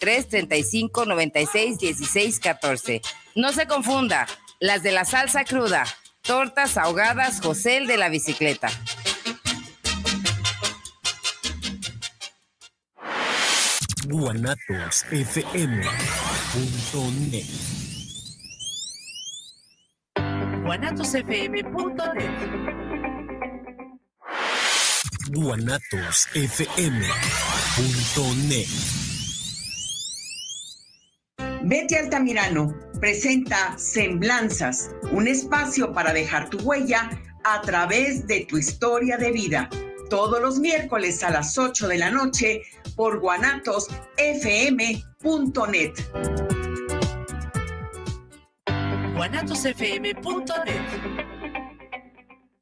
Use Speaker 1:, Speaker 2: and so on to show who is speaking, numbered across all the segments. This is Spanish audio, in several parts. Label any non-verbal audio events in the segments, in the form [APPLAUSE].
Speaker 1: 335 96 16 14. No se confunda, las de la salsa cruda, tortas ahogadas José de la bicicleta.
Speaker 2: guanatosfm.net guanatosfm.net guanatosfm.net
Speaker 3: Betty Altamirano presenta Semblanzas, un espacio para dejar tu huella a través de tu historia de vida. Todos los miércoles a las 8 de la noche por guanatosfm.net.
Speaker 2: guanatosfm.net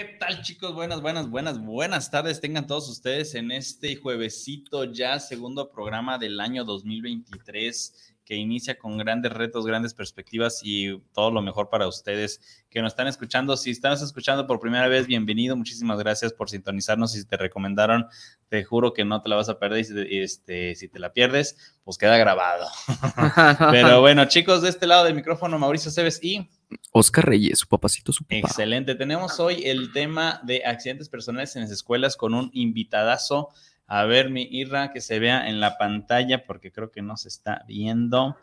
Speaker 4: ¿Qué tal chicos? Buenas, buenas, buenas, buenas tardes. Tengan todos ustedes en este juevesito ya, segundo programa del año 2023 que inicia con grandes retos, grandes perspectivas y todo lo mejor para ustedes que nos están escuchando. Si están escuchando por primera vez, bienvenido. Muchísimas gracias por sintonizarnos. Si te recomendaron, te juro que no te la vas a perder. Y este, si te la pierdes, pues queda grabado. [LAUGHS] Pero bueno, chicos, de este lado del micrófono, Mauricio Cebes y
Speaker 5: Oscar Reyes, su papacito, su papá.
Speaker 4: Excelente. Tenemos hoy el tema de accidentes personales en las escuelas con un invitadazo a ver, mi Irra, que se vea en la pantalla, porque creo que no se está viendo.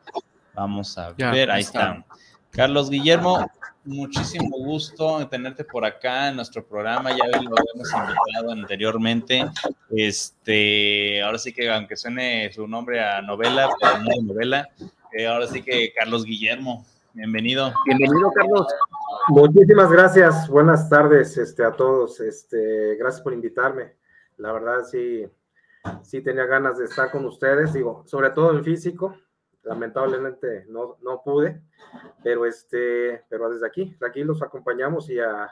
Speaker 4: Vamos a ver, ahí está. Carlos Guillermo, muchísimo gusto tenerte por acá en nuestro programa. Ya lo habíamos invitado anteriormente. Este, ahora sí que aunque suene su nombre a novela, pero no de novela, eh, ahora sí que Carlos Guillermo, bienvenido.
Speaker 6: Bienvenido, Carlos. Muchísimas gracias. Buenas tardes este, a todos. Este, gracias por invitarme. La verdad, sí, sí tenía ganas de estar con ustedes, digo, sobre todo en físico. Lamentablemente no, no pude, pero, este, pero desde aquí, aquí los acompañamos y a,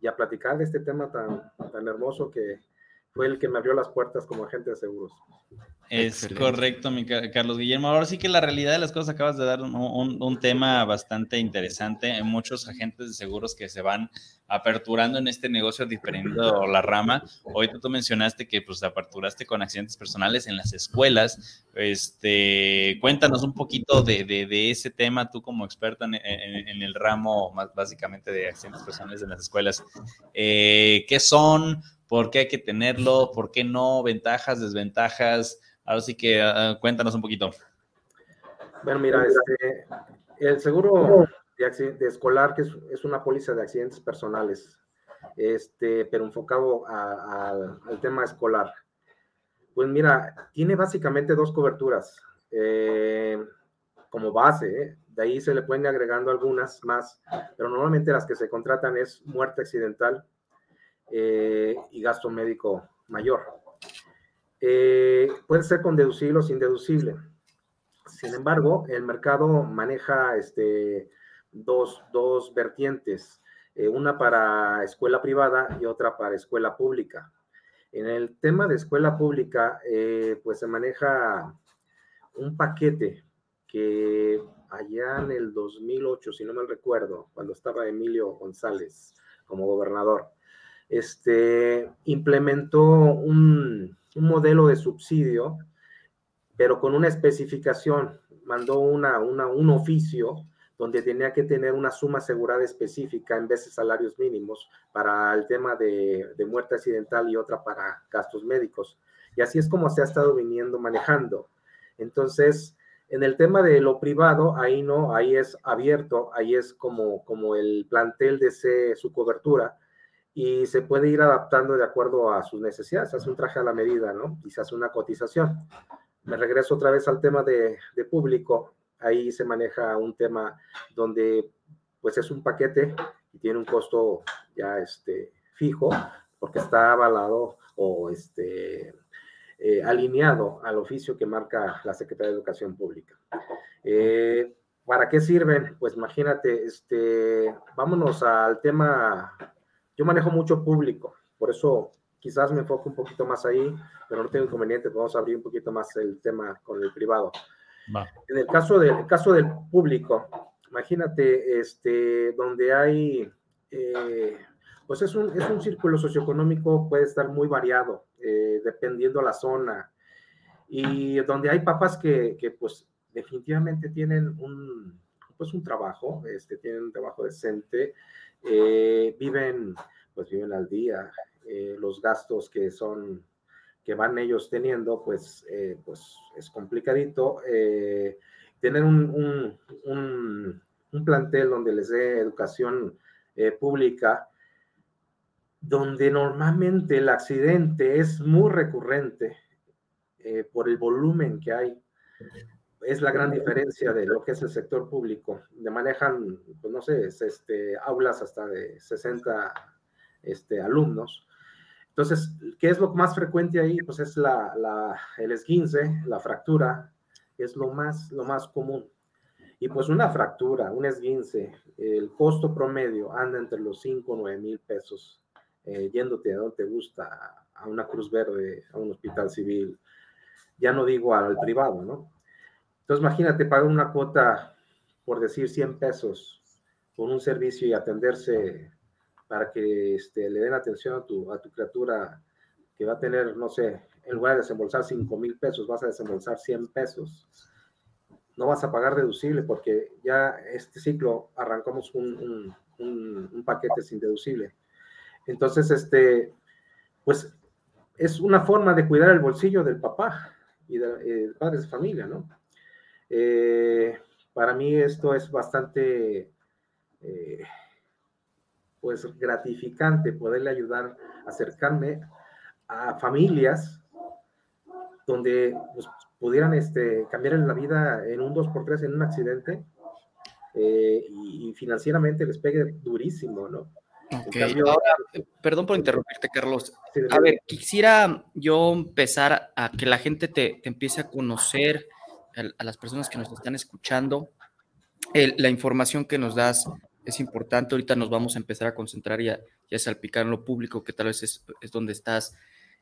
Speaker 6: y a platicar de este tema tan, tan hermoso que fue el que me abrió las puertas como agente de seguros.
Speaker 4: Es correcto, mi Carlos Guillermo. Ahora sí que la realidad de las cosas acabas de dar un, tema bastante interesante. Hay muchos agentes de seguros que se van aperturando en este negocio diferendo la rama. Hoy tú mencionaste que pues aperturaste con accidentes personales en las escuelas. Este, cuéntanos un poquito de, ese tema, tú como experta en, el ramo más básicamente de accidentes personales en las escuelas. Eh, ¿Qué son? ¿Por qué hay que tenerlo? ¿Por qué no? ¿Ventajas, desventajas? Ahora sí que ah, cuéntanos un poquito.
Speaker 6: Bueno, mira, este, el seguro de, escolar, que es, una póliza de accidentes personales, este, pero enfocado al tema escolar. Pues mira, tiene básicamente dos coberturas eh, como base, ¿eh? de ahí se le pueden agregando algunas más, pero normalmente las que se contratan es muerte accidental eh, y gasto médico mayor. Eh, puede ser con deducible o sin deducible. Sin embargo, el mercado maneja este, dos, vertientes, eh, una para escuela privada y otra para escuela pública. En el tema de escuela pública, pues se maneja un paquete que allá en el 2008, si no me recuerdo, cuando estaba Emilio González como gobernador, este, implementó un, un modelo de subsidio, pero con una especificación. Mandó una, un oficio donde tenía que tener una suma asegurada específica en vez de salarios mínimos para el tema de, de muerte accidental y otra para gastos médicos. Y así es como se ha estado viniendo manejando. Entonces, en el tema de lo privado, ahí no, ahí es abierto, ahí es como, como el plantel de su cobertura, y se puede ir adaptando de acuerdo a sus necesidades. Se hace un traje a la medida, ¿no? Y se hace una cotización. Me regreso otra vez al tema de, público. Ahí se maneja un tema donde pues es un paquete y tiene un costo ya este, fijo, porque está avalado o este, eh, alineado al oficio que marca la Secretaría de Educación Pública. Eh, ¿Para qué sirven? Pues imagínate, este, vámonos al tema, yo manejo mucho público, por eso quizás me enfoco un poquito más ahí, pero no tengo inconveniente, vamos a abrir un poquito más el tema con el privado. En el caso, de, caso del público, imagínate, este, donde hay, eh, pues es un, es un círculo socioeconómico, puede estar muy variado, eh, dependiendo la zona, y donde hay papás que, que, pues definitivamente tienen un, pues un trabajo, este, tienen un trabajo decente, eh, viven, pues viven al día, los gastos que son que van ellos teniendo, pues, eh, pues es complicadito. Eh, tener un, un, plantel donde les dé educación eh, pública, donde normalmente el accidente es muy recurrente por el volumen que hay. Es la gran diferencia de lo que es el sector público. De manejan, pues no sé, este, aulas hasta de 60 este, alumnos entonces, ¿qué es lo más frecuente ahí? Pues es la, la, el esguince, la fractura, es lo más, lo más común. Y pues una fractura, un esguince, el costo promedio anda entre los 5 o 9 mil pesos, eh, yéndote a donde te gusta, a una Cruz Verde, a un hospital civil, ya no digo al privado, ¿no? Entonces imagínate pagar una cuota, por decir 100 pesos, por un servicio y atenderse para que este, le den atención a tu, criatura que va a tener, no sé, en lugar de desembolsar 5 mil pesos, vas a desembolsar 100 pesos. No vas a pagar deducible porque ya este ciclo arrancamos un, paquete sin deducible. Entonces, este, pues es una forma de cuidar el bolsillo del papá y de, eh, padres de familia, ¿no? Eh, para mí esto es bastante eh, pues gratificante poderle ayudar a acercarme a familias donde pues, pudieran este, cambiar la vida en un 2x3 en un accidente eh, y, financieramente les pegue durísimo, ¿no?
Speaker 2: perdón por interrumpirte, Carlos. A ver, quisiera yo empezar a que la gente te, empiece a conocer, a, las personas que nos están escuchando, la información que nos das es importante. Ahorita nos vamos a empezar a concentrar y a, salpicar en lo público, que tal vez es, donde estás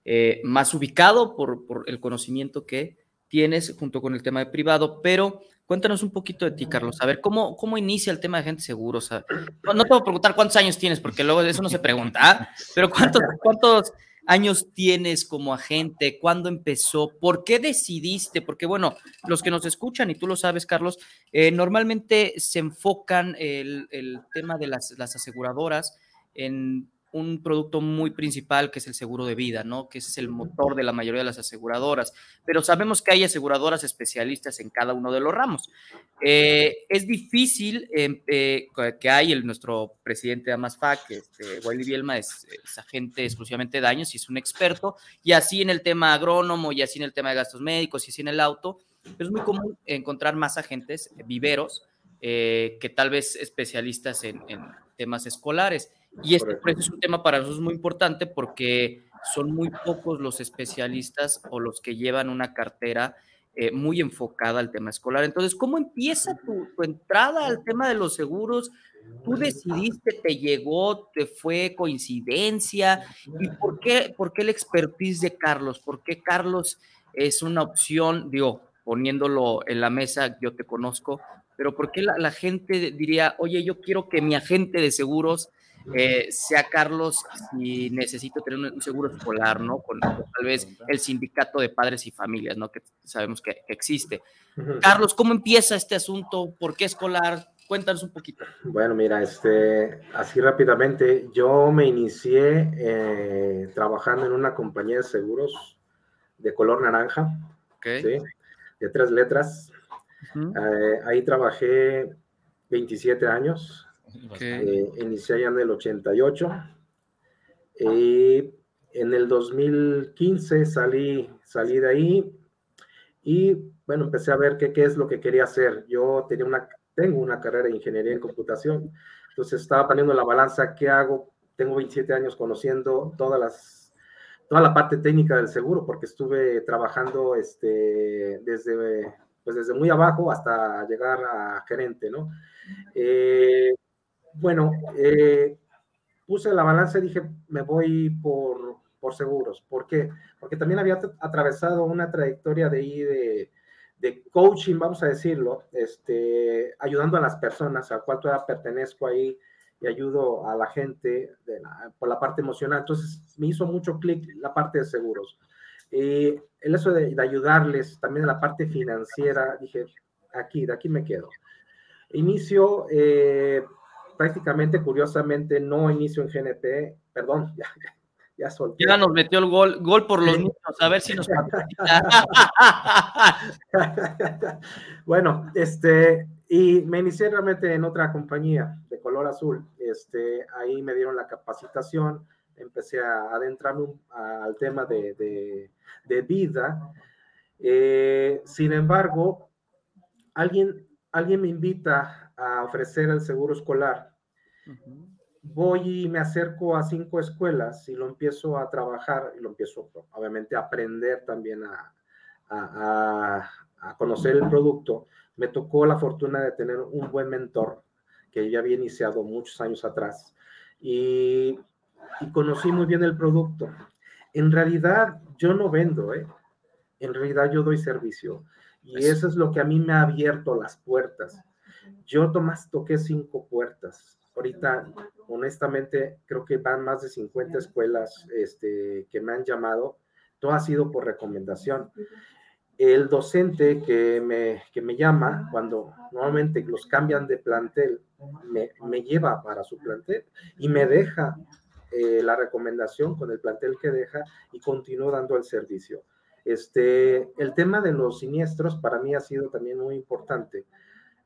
Speaker 2: eh, más ubicado por, el conocimiento que tienes junto con el tema de privado, pero cuéntanos un poquito de ti, Carlos. A ver, ¿cómo, cómo inicia el tema de gente seguro? no, te voy a preguntar cuántos años tienes, porque luego eso no se pregunta, ¿ah? pero ¿cuántos, cuántos años tienes como agente? ¿Cuándo empezó? ¿Por qué decidiste? Porque bueno, los que nos escuchan, y tú lo sabes, Carlos, eh, normalmente se enfocan el, el tema de las, las aseguradoras en un producto muy principal que es el seguro de vida, ¿no? Que es el motor de la mayoría de las aseguradoras. Pero sabemos que hay aseguradoras especialistas en cada uno de los ramos. Eh, es difícil em, eh, que hay el, nuestro presidente de Amasfac, este, Wiley Bielma, es, agente exclusivamente de daños y es un experto, y así en el tema agrónomo, y así en el tema de gastos médicos, y así en el auto. es muy común encontrar más agentes viveros eh, que tal vez especialistas en, en temas escolares. Y este es un tema para nosotros muy importante porque son muy pocos los especialistas o los que llevan una cartera eh, muy enfocada al tema escolar. Entonces, ¿cómo empieza tu, entrada al tema de los seguros? ¿Tú decidiste, te llegó, te fue coincidencia? ¿Y por qué, por qué el expertise de Carlos? ¿Por qué Carlos es una opción? Digo, poniéndolo en la mesa, yo te conozco, pero ¿por qué la, la gente diría, oye, yo quiero que mi agente de seguros eh, sea Carlos si necesito tener un, seguro escolar, ¿no? Con, tal vez el sindicato de padres y familias, ¿no? Que sabemos que, existe. Carlos, ¿cómo empieza este asunto? ¿Por qué escolar? Cuéntanos un poquito.
Speaker 6: Bueno, mira, este, así rápidamente, yo me inicié eh, trabajando en una compañía de seguros de color naranja, ¿sí? de tres letras. Eh, ahí trabajé 27 años, eh, inicié ya en el 88. Y en el 2015 salí, salí de ahí y bueno, empecé a ver qué, qué es lo que quería hacer. Yo tenía una, tengo una carrera de ingeniería en computación, entonces estaba poniendo la balanza, ¿qué hago tengo 27 años conociendo todas las, toda la parte técnica del seguro, porque estuve trabajando este, desde, pues desde muy abajo hasta llegar a gerente, ¿no? Eh, bueno, eh, puse la balanza y dije, me voy por, por seguros. ¿Por qué? Porque también había atravesado una trayectoria de de, de coaching, vamos a decirlo, este, ayudando a las personas, al cual todavía pertenezco ahí y ayudo a la gente por la parte emocional. Entonces, me hizo mucho clic la parte de seguros. Y el eso de, ayudarles también en la parte financiera, dije, aquí, de aquí me quedo. Inicio, eh, prácticamente, curiosamente, no inicio en GNP, perdón, [LAUGHS] ya, ya solté.
Speaker 2: Ya nos metió el gol, gol por los niños, a ver si nos [LAUGHS]
Speaker 6: Bueno, este, y me inicié realmente en otra compañía de color azul. Este, ahí me dieron la capacitación, empecé a adentrarme al tema de, de, vida. Eh, sin embargo, alguien, alguien me invita a ofrecer el seguro escolar voy y me acerco a cinco escuelas y lo empiezo a trabajar y lo empiezo obviamente a aprender también a, conocer el producto. Me tocó la fortuna de tener un buen mentor que ya había iniciado muchos años atrás y, conocí muy bien el producto. En realidad yo no vendo, ¿eh? en realidad yo doy servicio y eso es lo que a mí me ha abierto las puertas. Yo, Tomás, toqué cinco puertas ahorita, honestamente, creo que van más de 50 escuelas este, que me han llamado. Todo ha sido por recomendación. El docente que me, que me llama, cuando normalmente los cambian de plantel, me, me lleva para su plantel y me deja eh, la recomendación con el plantel que deja y continúo dando el servicio. Este, el tema de los siniestros para mí ha sido también muy importante.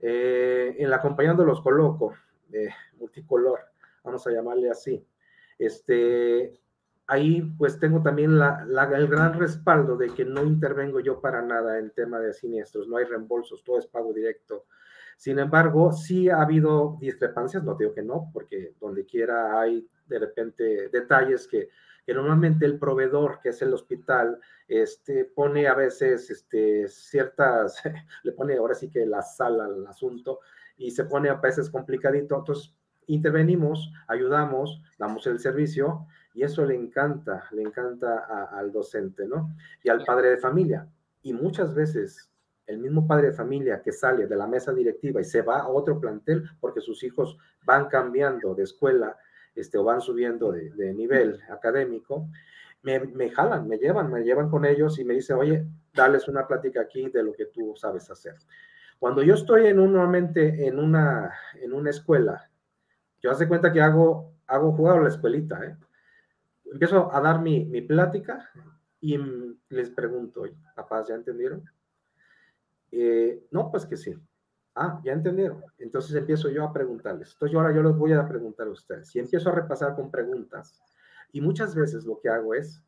Speaker 6: Eh, en la compañía donde los coloco, multicolor, vamos a llamarle así. Este, ahí pues tengo también la, el gran respaldo de que no intervengo yo para nada en tema de siniestros, no hay reembolsos, todo es pago directo. Sin embargo, sí ha habido discrepancias, no digo que no, porque donde quiera hay de repente detalles que, que normalmente el proveedor, que es el hospital, este, pone a veces este, ciertas, [LAUGHS] le pone ahora sí que la sal al asunto y se pone a veces complicadito. Entonces, intervenimos, ayudamos, damos el servicio y eso le encanta, le encanta al docente, ¿no? Y al padre de familia. Y muchas veces el mismo padre de familia que sale de la mesa directiva y se va a otro plantel porque sus hijos van cambiando de escuela este, o van subiendo de, nivel académico, me, me, jalan, me llevan, me llevan con ellos y me dicen, oye, dales una plática aquí de lo que tú sabes hacer. Cuando yo estoy en en una, en una escuela, yo hace cuenta que hago, hago jugar a la escuelita, ¿eh? Empiezo a dar mi, mi plática y les pregunto, papás, ¿ya entendieron? Eh, no, pues que sí. Ah, ya entendieron. Entonces empiezo yo a preguntarles. Entonces yo ahora yo les voy a preguntar a ustedes. Y empiezo a repasar con preguntas. Y muchas veces lo que hago es,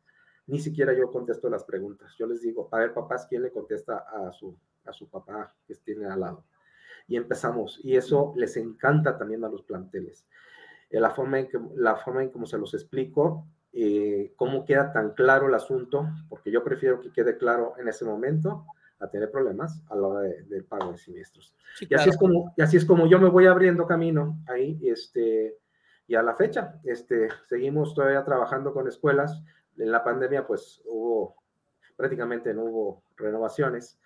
Speaker 6: ni siquiera yo contesto las preguntas. Yo les digo, a ver, papás, ¿quién le contesta a su, a su papá que tiene al lado. Y empezamos, y eso les encanta también a los planteles. Eh, la forma en que, la forma en cómo se los explico, eh, cómo queda tan claro el asunto, porque yo prefiero que quede claro en ese momento a tener problemas a la hora del pago de siniestros. y, así es como, y así es como yo me voy abriendo camino ahí, este, y a la fecha, este, seguimos todavía trabajando con escuelas. En la pandemia, pues hubo, prácticamente no hubo renovaciones,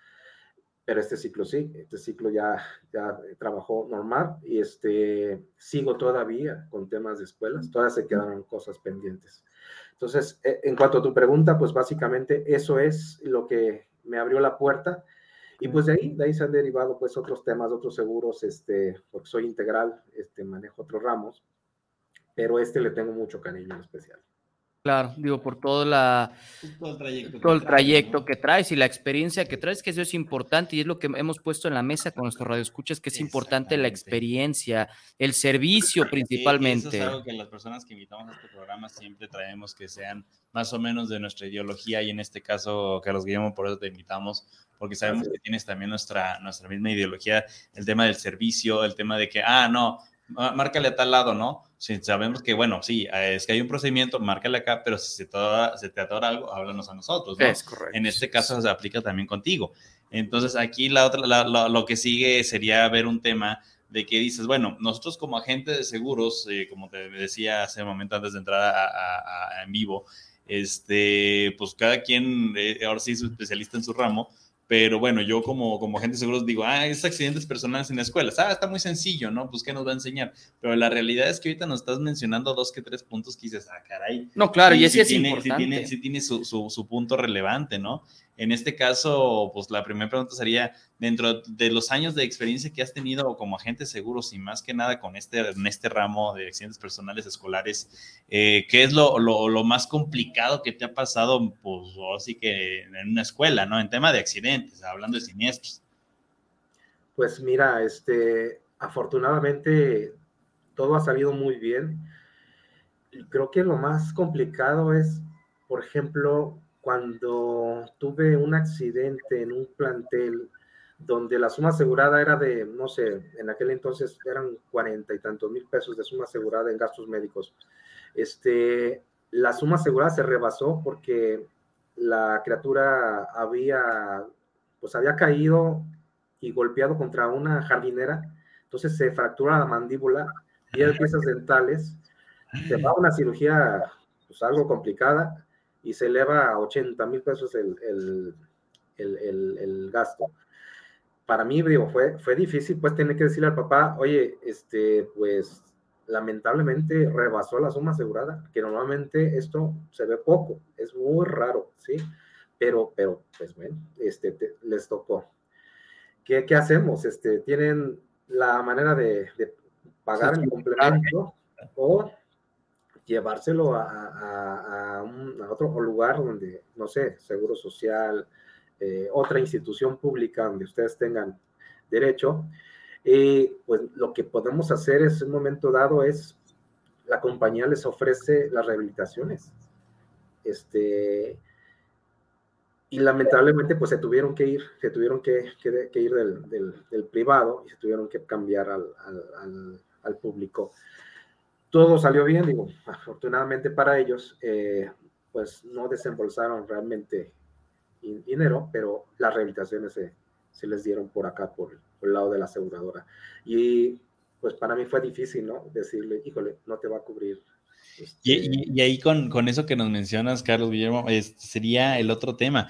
Speaker 6: pero este ciclo sí, este ciclo ya, ya trabajó normal y este, sigo todavía con temas de escuelas, todavía se quedaron cosas pendientes. Entonces, e, en cuanto a tu pregunta, pues básicamente eso es lo que me abrió la puerta y pues de ahí, de ahí se han derivado pues otros temas, otros seguros, este, porque soy integral, este, manejo otros ramos, pero este le tengo mucho cariño en especial.
Speaker 2: Claro, digo, por todo, la, todo el trayecto, todo el trayecto que traes y la experiencia que traes, que eso es importante y es lo que hemos puesto en la mesa con nuestro radio escuchas, que es importante la experiencia, el servicio principalmente.
Speaker 4: eso es algo que las personas que invitamos a este programa siempre traemos que sean más o menos de nuestra ideología y en este caso, Carlos Guillermo, por eso te invitamos, porque sabemos que tienes también nuestra, nuestra misma ideología, el tema del servicio, el tema de que, ah, no, márcale a tal lado, ¿no? Si sabemos que, bueno, sí, es que hay un procedimiento, márcale acá, pero si se te, atora, se te atora algo, háblanos a nosotros, ¿no?
Speaker 2: Es correcto.
Speaker 4: En este caso se aplica también contigo. Entonces, aquí la otra, lo que sigue sería ver un tema de que dices, bueno, nosotros como agentes de seguros, eh, como te decía hace un momento antes de entrar a, en vivo, este, pues cada quien eh, ahora sí es especialista en su ramo, pero bueno, yo como, como agente de seguros digo, ah, es accidentes personales en escuelas, ah, está muy sencillo, ¿no? Pues, ¿qué nos va a enseñar? Pero la realidad es que ahorita nos estás mencionando dos que tres puntos que dices, ah, caray.
Speaker 2: No, claro, y, ese
Speaker 4: sí
Speaker 2: es
Speaker 4: tiene,
Speaker 2: importante.
Speaker 4: Sí tiene, sí tiene su, su, su punto relevante, ¿no? En este caso, pues la primera pregunta sería, dentro de los años de experiencia que has tenido como agente de seguros y más que nada con este, en este ramo de accidentes personales escolares, eh, ¿qué es lo, lo, lo, más complicado que te ha pasado, pues así que en una escuela, ¿no? En tema de accidentes, hablando de siniestros.
Speaker 6: Pues mira, este, afortunadamente todo ha salido muy bien. Creo que lo más complicado es, por ejemplo, cuando tuve un accidente en un plantel donde la suma asegurada era de, no sé, en aquel entonces eran cuarenta y tantos mil pesos de suma asegurada en gastos médicos. Este, la suma asegurada se rebasó porque la criatura había, pues había caído y golpeado contra una jardinera, entonces se fractura la mandíbula, pierde piezas dentales, se va a una cirugía, pues algo complicada, y se eleva a 80 mil pesos el, el, el, el, gasto. Para mí, digo, fue, fue difícil, pues, tener que decirle al papá, oye, este, pues, lamentablemente rebasó la suma asegurada, que normalmente esto se ve poco, es muy raro, ¿sí? Pero, pero, pues, bueno, este, les tocó. ¿Qué, ¿Qué, hacemos? Este, ¿Tienen la manera de, de pagar el complemento o llevárselo a, a, a, otro lugar donde, no sé, seguro social, eh, otra institución pública donde ustedes tengan derecho. Y pues lo que podemos hacer es, en un momento dado, es la compañía les ofrece las rehabilitaciones. Este, y lamentablemente pues se tuvieron que ir, se tuvieron que, que, ir del, del, privado y se tuvieron que cambiar al, al público todo salió bien, digo, afortunadamente para ellos, eh, pues no desembolsaron realmente dinero, pero las rehabilitaciones se, se les dieron por acá, por, por, el lado de la aseguradora. Y pues para mí fue difícil, ¿no? Decirle, híjole, no te va a cubrir.
Speaker 4: Este... Y, y, ahí con, con, eso que nos mencionas, Carlos Guillermo, es, sería el otro tema.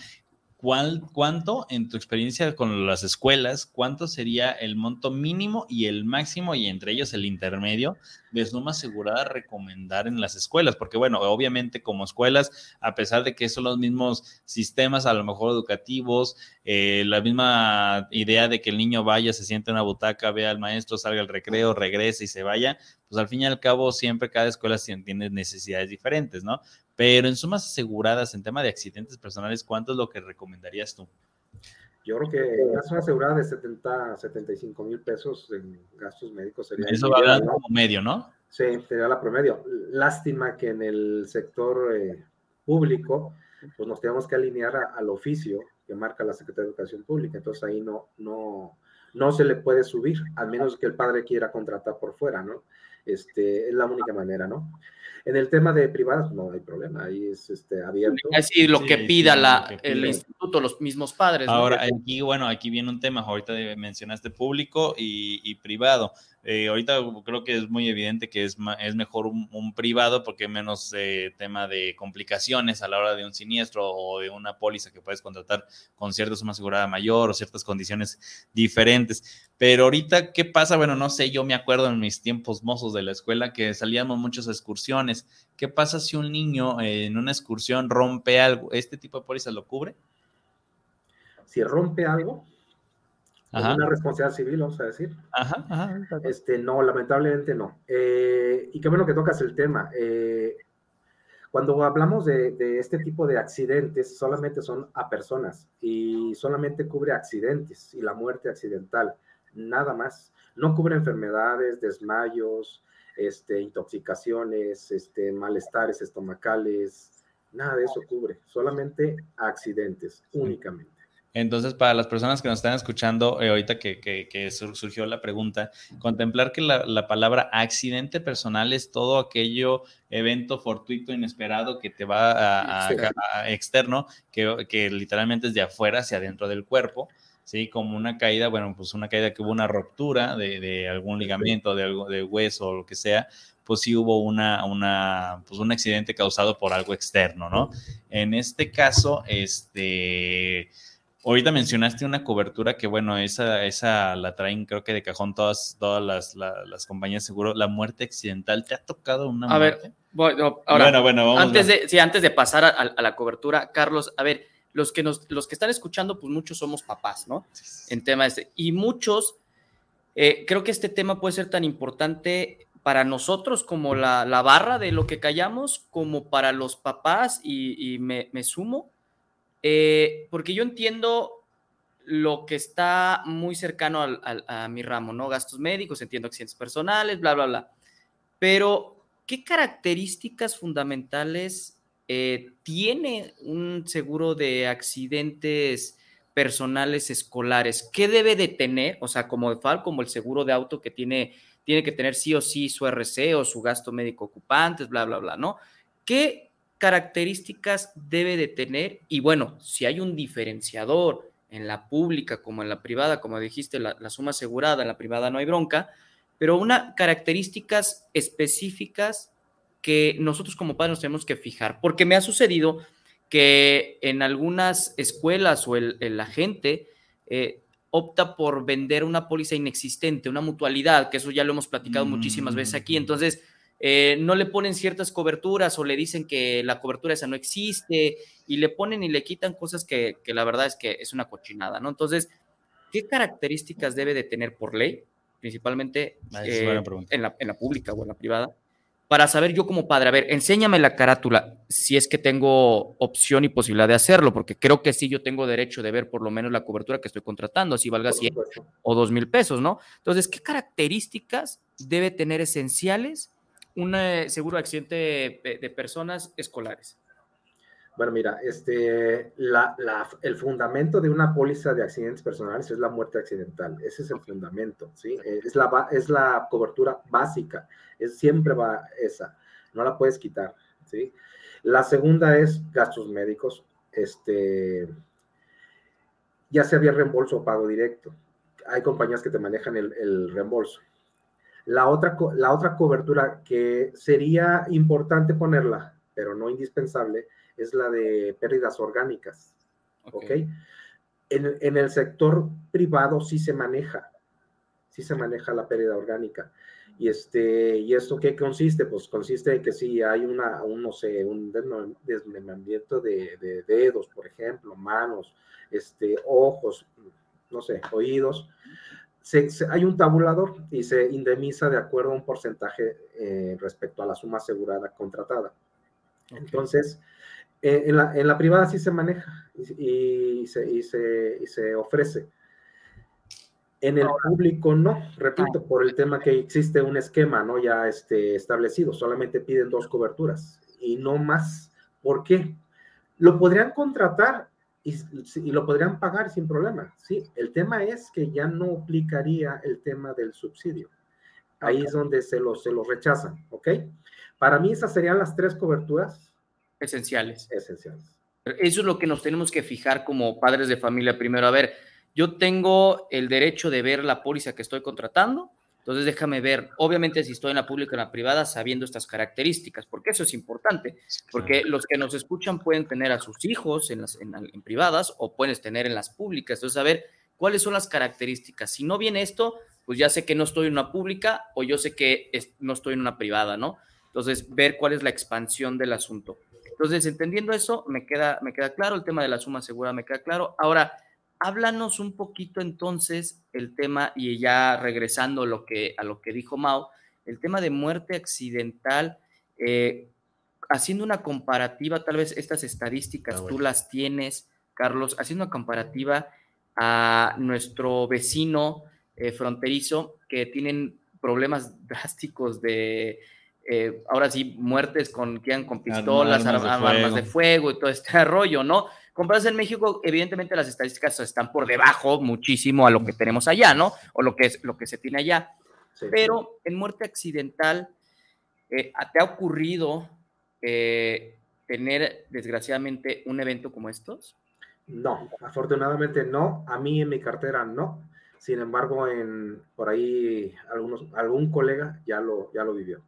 Speaker 4: ¿Cuál, ¿cuánto en tu experiencia con las escuelas, cuánto sería el monto mínimo y el máximo y entre ellos el intermedio de suma asegurada recomendar en las escuelas? Porque bueno, obviamente como escuelas, a pesar de que son los mismos sistemas a lo mejor educativos, eh, la misma idea de que el niño vaya, se siente en una butaca, vea al maestro, salga al recreo, regrese y se vaya, pues al fin y al cabo siempre cada escuela tiene necesidades diferentes, ¿no? Pero en sumas aseguradas, en tema de accidentes personales, ¿cuánto es lo que recomendarías tú?
Speaker 6: Yo creo que una suma asegurada de 70, 75 mil pesos en gastos médicos sería.
Speaker 4: Eso va a dar como medio, ¿no?
Speaker 6: Sí, sería la promedio. Lástima que en el sector eh, público, pues nos tenemos que alinear a, al oficio que marca la Secretaría de Educación Pública. Entonces ahí no, no, no se le puede subir, al menos que el padre quiera contratar por fuera, ¿no? Este, es la única manera, ¿no? En el tema de privadas no hay problema, ahí es este, abierto.
Speaker 2: Así lo que pida sí, la, que el instituto, los mismos padres.
Speaker 4: Ahora, ¿no? aquí, bueno, aquí viene un tema, ahorita mencionaste público y, y privado. Eh, ahorita creo que es muy evidente que es, es mejor un, privado porque menos eh, tema de complicaciones a la hora de un siniestro o de una póliza que puedes contratar con cierta suma asegurada mayor o ciertas condiciones diferentes. Pero ahorita, ¿qué pasa? Bueno, no sé, yo me acuerdo en mis tiempos mozos de la escuela que salíamos muchas excursiones. ¿Qué pasa si un niño en una excursión rompe algo? ¿Este tipo de póliza lo cubre?
Speaker 6: Si rompe algo, Ajá. una responsabilidad civil, vamos a decir.
Speaker 4: Ajá, ajá,
Speaker 6: este, no, lamentablemente no. Eh, y qué bueno que tocas el tema. Eh, cuando hablamos de, de, este tipo de accidentes, solamente son a personas y solamente cubre accidentes y la muerte accidental, nada más. No cubre enfermedades, desmayos, este, intoxicaciones, este, malestares estomacales, nada de eso cubre, solamente accidentes, únicamente.
Speaker 4: Entonces, para las personas que nos están escuchando, eh, ahorita que, surgió la pregunta, contemplar que la, palabra accidente personal es todo aquello, evento fortuito, inesperado que te va a, externo, que, literalmente es de afuera hacia adentro del cuerpo. ¿sí? Como una caída, bueno, pues una caída que hubo una ruptura de, algún ligamento, de, algo, de hueso o lo que sea, pues sí hubo una, una, pues un accidente causado por algo externo, ¿no? En este caso, este, ahorita mencionaste una cobertura que, bueno, esa, esa la traen creo que de cajón todas, todas las, las, compañías seguro, la muerte accidental, ¿te ha tocado una
Speaker 2: a ver, bueno, ahora, bueno, vamos, antes de, sí, antes de pasar a, la cobertura, Carlos, a ver, los que, nos, los que están escuchando, pues muchos somos papás, ¿no? En tema este, y muchos... Eh, creo que este tema puede ser tan importante para nosotros como la, barra de lo que callamos, como para los papás, y, me, sumo, eh, porque yo entiendo lo que está muy cercano a mi ramo, ¿no? Gastos médicos, entiendo accidentes personales, bla, bla, bla. Pero, ¿qué características fundamentales eh, tiene un seguro de accidentes personales escolares? ¿Qué debe de tener? O sea, como de FAL, como el seguro de auto que tiene tiene que tener sí o sí su RC o su gasto médico ocupante, bla, bla, bla, ¿no? ¿Qué características debe de tener? Y bueno, si hay un diferenciador en la pública como en la privada, como dijiste, la, suma asegurada, en la privada no hay bronca, pero una características específicas que nosotros como padres nos tenemos que fijar, porque me ha sucedido que en algunas escuelas o el, la gente eh, opta por vender una póliza inexistente, una mutualidad, que eso ya lo hemos platicado muchísimas veces aquí. Mm. Entonces, eh, no le ponen ciertas coberturas o le dicen que la cobertura esa no existe y le ponen y le quitan cosas que, la verdad es que es una cochinada, ¿no? Entonces, ¿qué características debe de tener por ley, principalmente eh, en, la, en la pública o en la privada? para saber yo como padre, a ver, enséñame la carátula, si es que tengo opción y posibilidad de hacerlo, porque creo que sí yo tengo derecho de ver por lo menos la cobertura que estoy contratando, así valga 100 o 2 mil pesos, ¿no? Entonces, ¿qué características debe tener esenciales un eh, seguro de accidente de personas escolares?
Speaker 6: Bueno, mira, este, el fundamento de una póliza de accidentes personales es la muerte accidental. Ese es el fundamento, ¿sí? Es la, es la cobertura básica. Es, siempre va esa. No la puedes quitar, ¿sí? La segunda es gastos médicos. Este, ya sea vía reembolso o pago directo. Hay compañías que te manejan el, el reembolso. La otra, la otra cobertura que sería importante ponerla, pero no indispensable, es la de pérdidas orgánicas. ¿Ok? En, el sector privado sí se maneja, sí se maneja la pérdida orgánica. Y, este, ¿Y esto qué consiste? Pues consiste en que si hay una, un, no sé, un desmembramiento de, dedos, por ejemplo, manos, este, ojos, no sé, oídos, hay un tabulador y se indemniza de acuerdo a un porcentaje eh, respecto a la suma asegurada contratada. Entonces, eh, en, la, en, la, privada sí se maneja y, se, y, se, y, se, ofrece. En el público no, repito, por el tema que existe un esquema no ya este, establecido, solamente piden dos coberturas y no más. ¿Por qué? Lo podrían contratar y, y, lo podrían pagar sin problema. Sí, el tema es que ya no aplicaría el tema del subsidio. Ahí es donde se lo, se lo rechazan, ¿ok? Para mí esas serían las tres coberturas
Speaker 2: Esenciales.
Speaker 6: Esenciales.
Speaker 2: Eso es lo que nos tenemos que fijar como padres de familia primero. A ver, yo tengo el derecho de ver la póliza que estoy contratando, entonces déjame ver, obviamente si estoy en la pública o en la privada, sabiendo estas características, porque eso es importante, porque los que nos escuchan pueden tener a sus hijos en, las, en, privadas o puedes tener en las públicas, entonces a ver cuáles son las características. Si no viene esto, pues ya sé que no estoy en una pública o yo sé que no estoy en una privada, ¿no? Entonces, ver cuál es la expansión del asunto. Entonces, entendiendo eso, me queda, me queda claro, el tema de la suma segura me queda claro. Ahora, háblanos un poquito entonces el tema, y ya regresando a lo que, a lo que dijo Mao, el tema de muerte accidental, eh, haciendo una comparativa, tal vez estas estadísticas tú las tienes, Carlos, haciendo una comparativa a nuestro vecino eh, fronterizo que tienen problemas [LAUGHS] drásticos de eh, ahora sí, muertes con, con pistolas, armas, de, fuego. y todo este [LAUGHS] rollo, ¿no? Compradas en México, evidentemente las estadísticas están por debajo muchísimo a lo que tenemos allá, ¿no? O lo que, es, lo que se tiene allá. Pero en muerte accidental, eh, ¿te ha ocurrido eh, tener desgraciadamente un evento como estos?
Speaker 6: No, afortunadamente no. A mí en mi cartera no. Sin embargo, en, por ahí algunos, algún colega ya lo, ya lo vivió.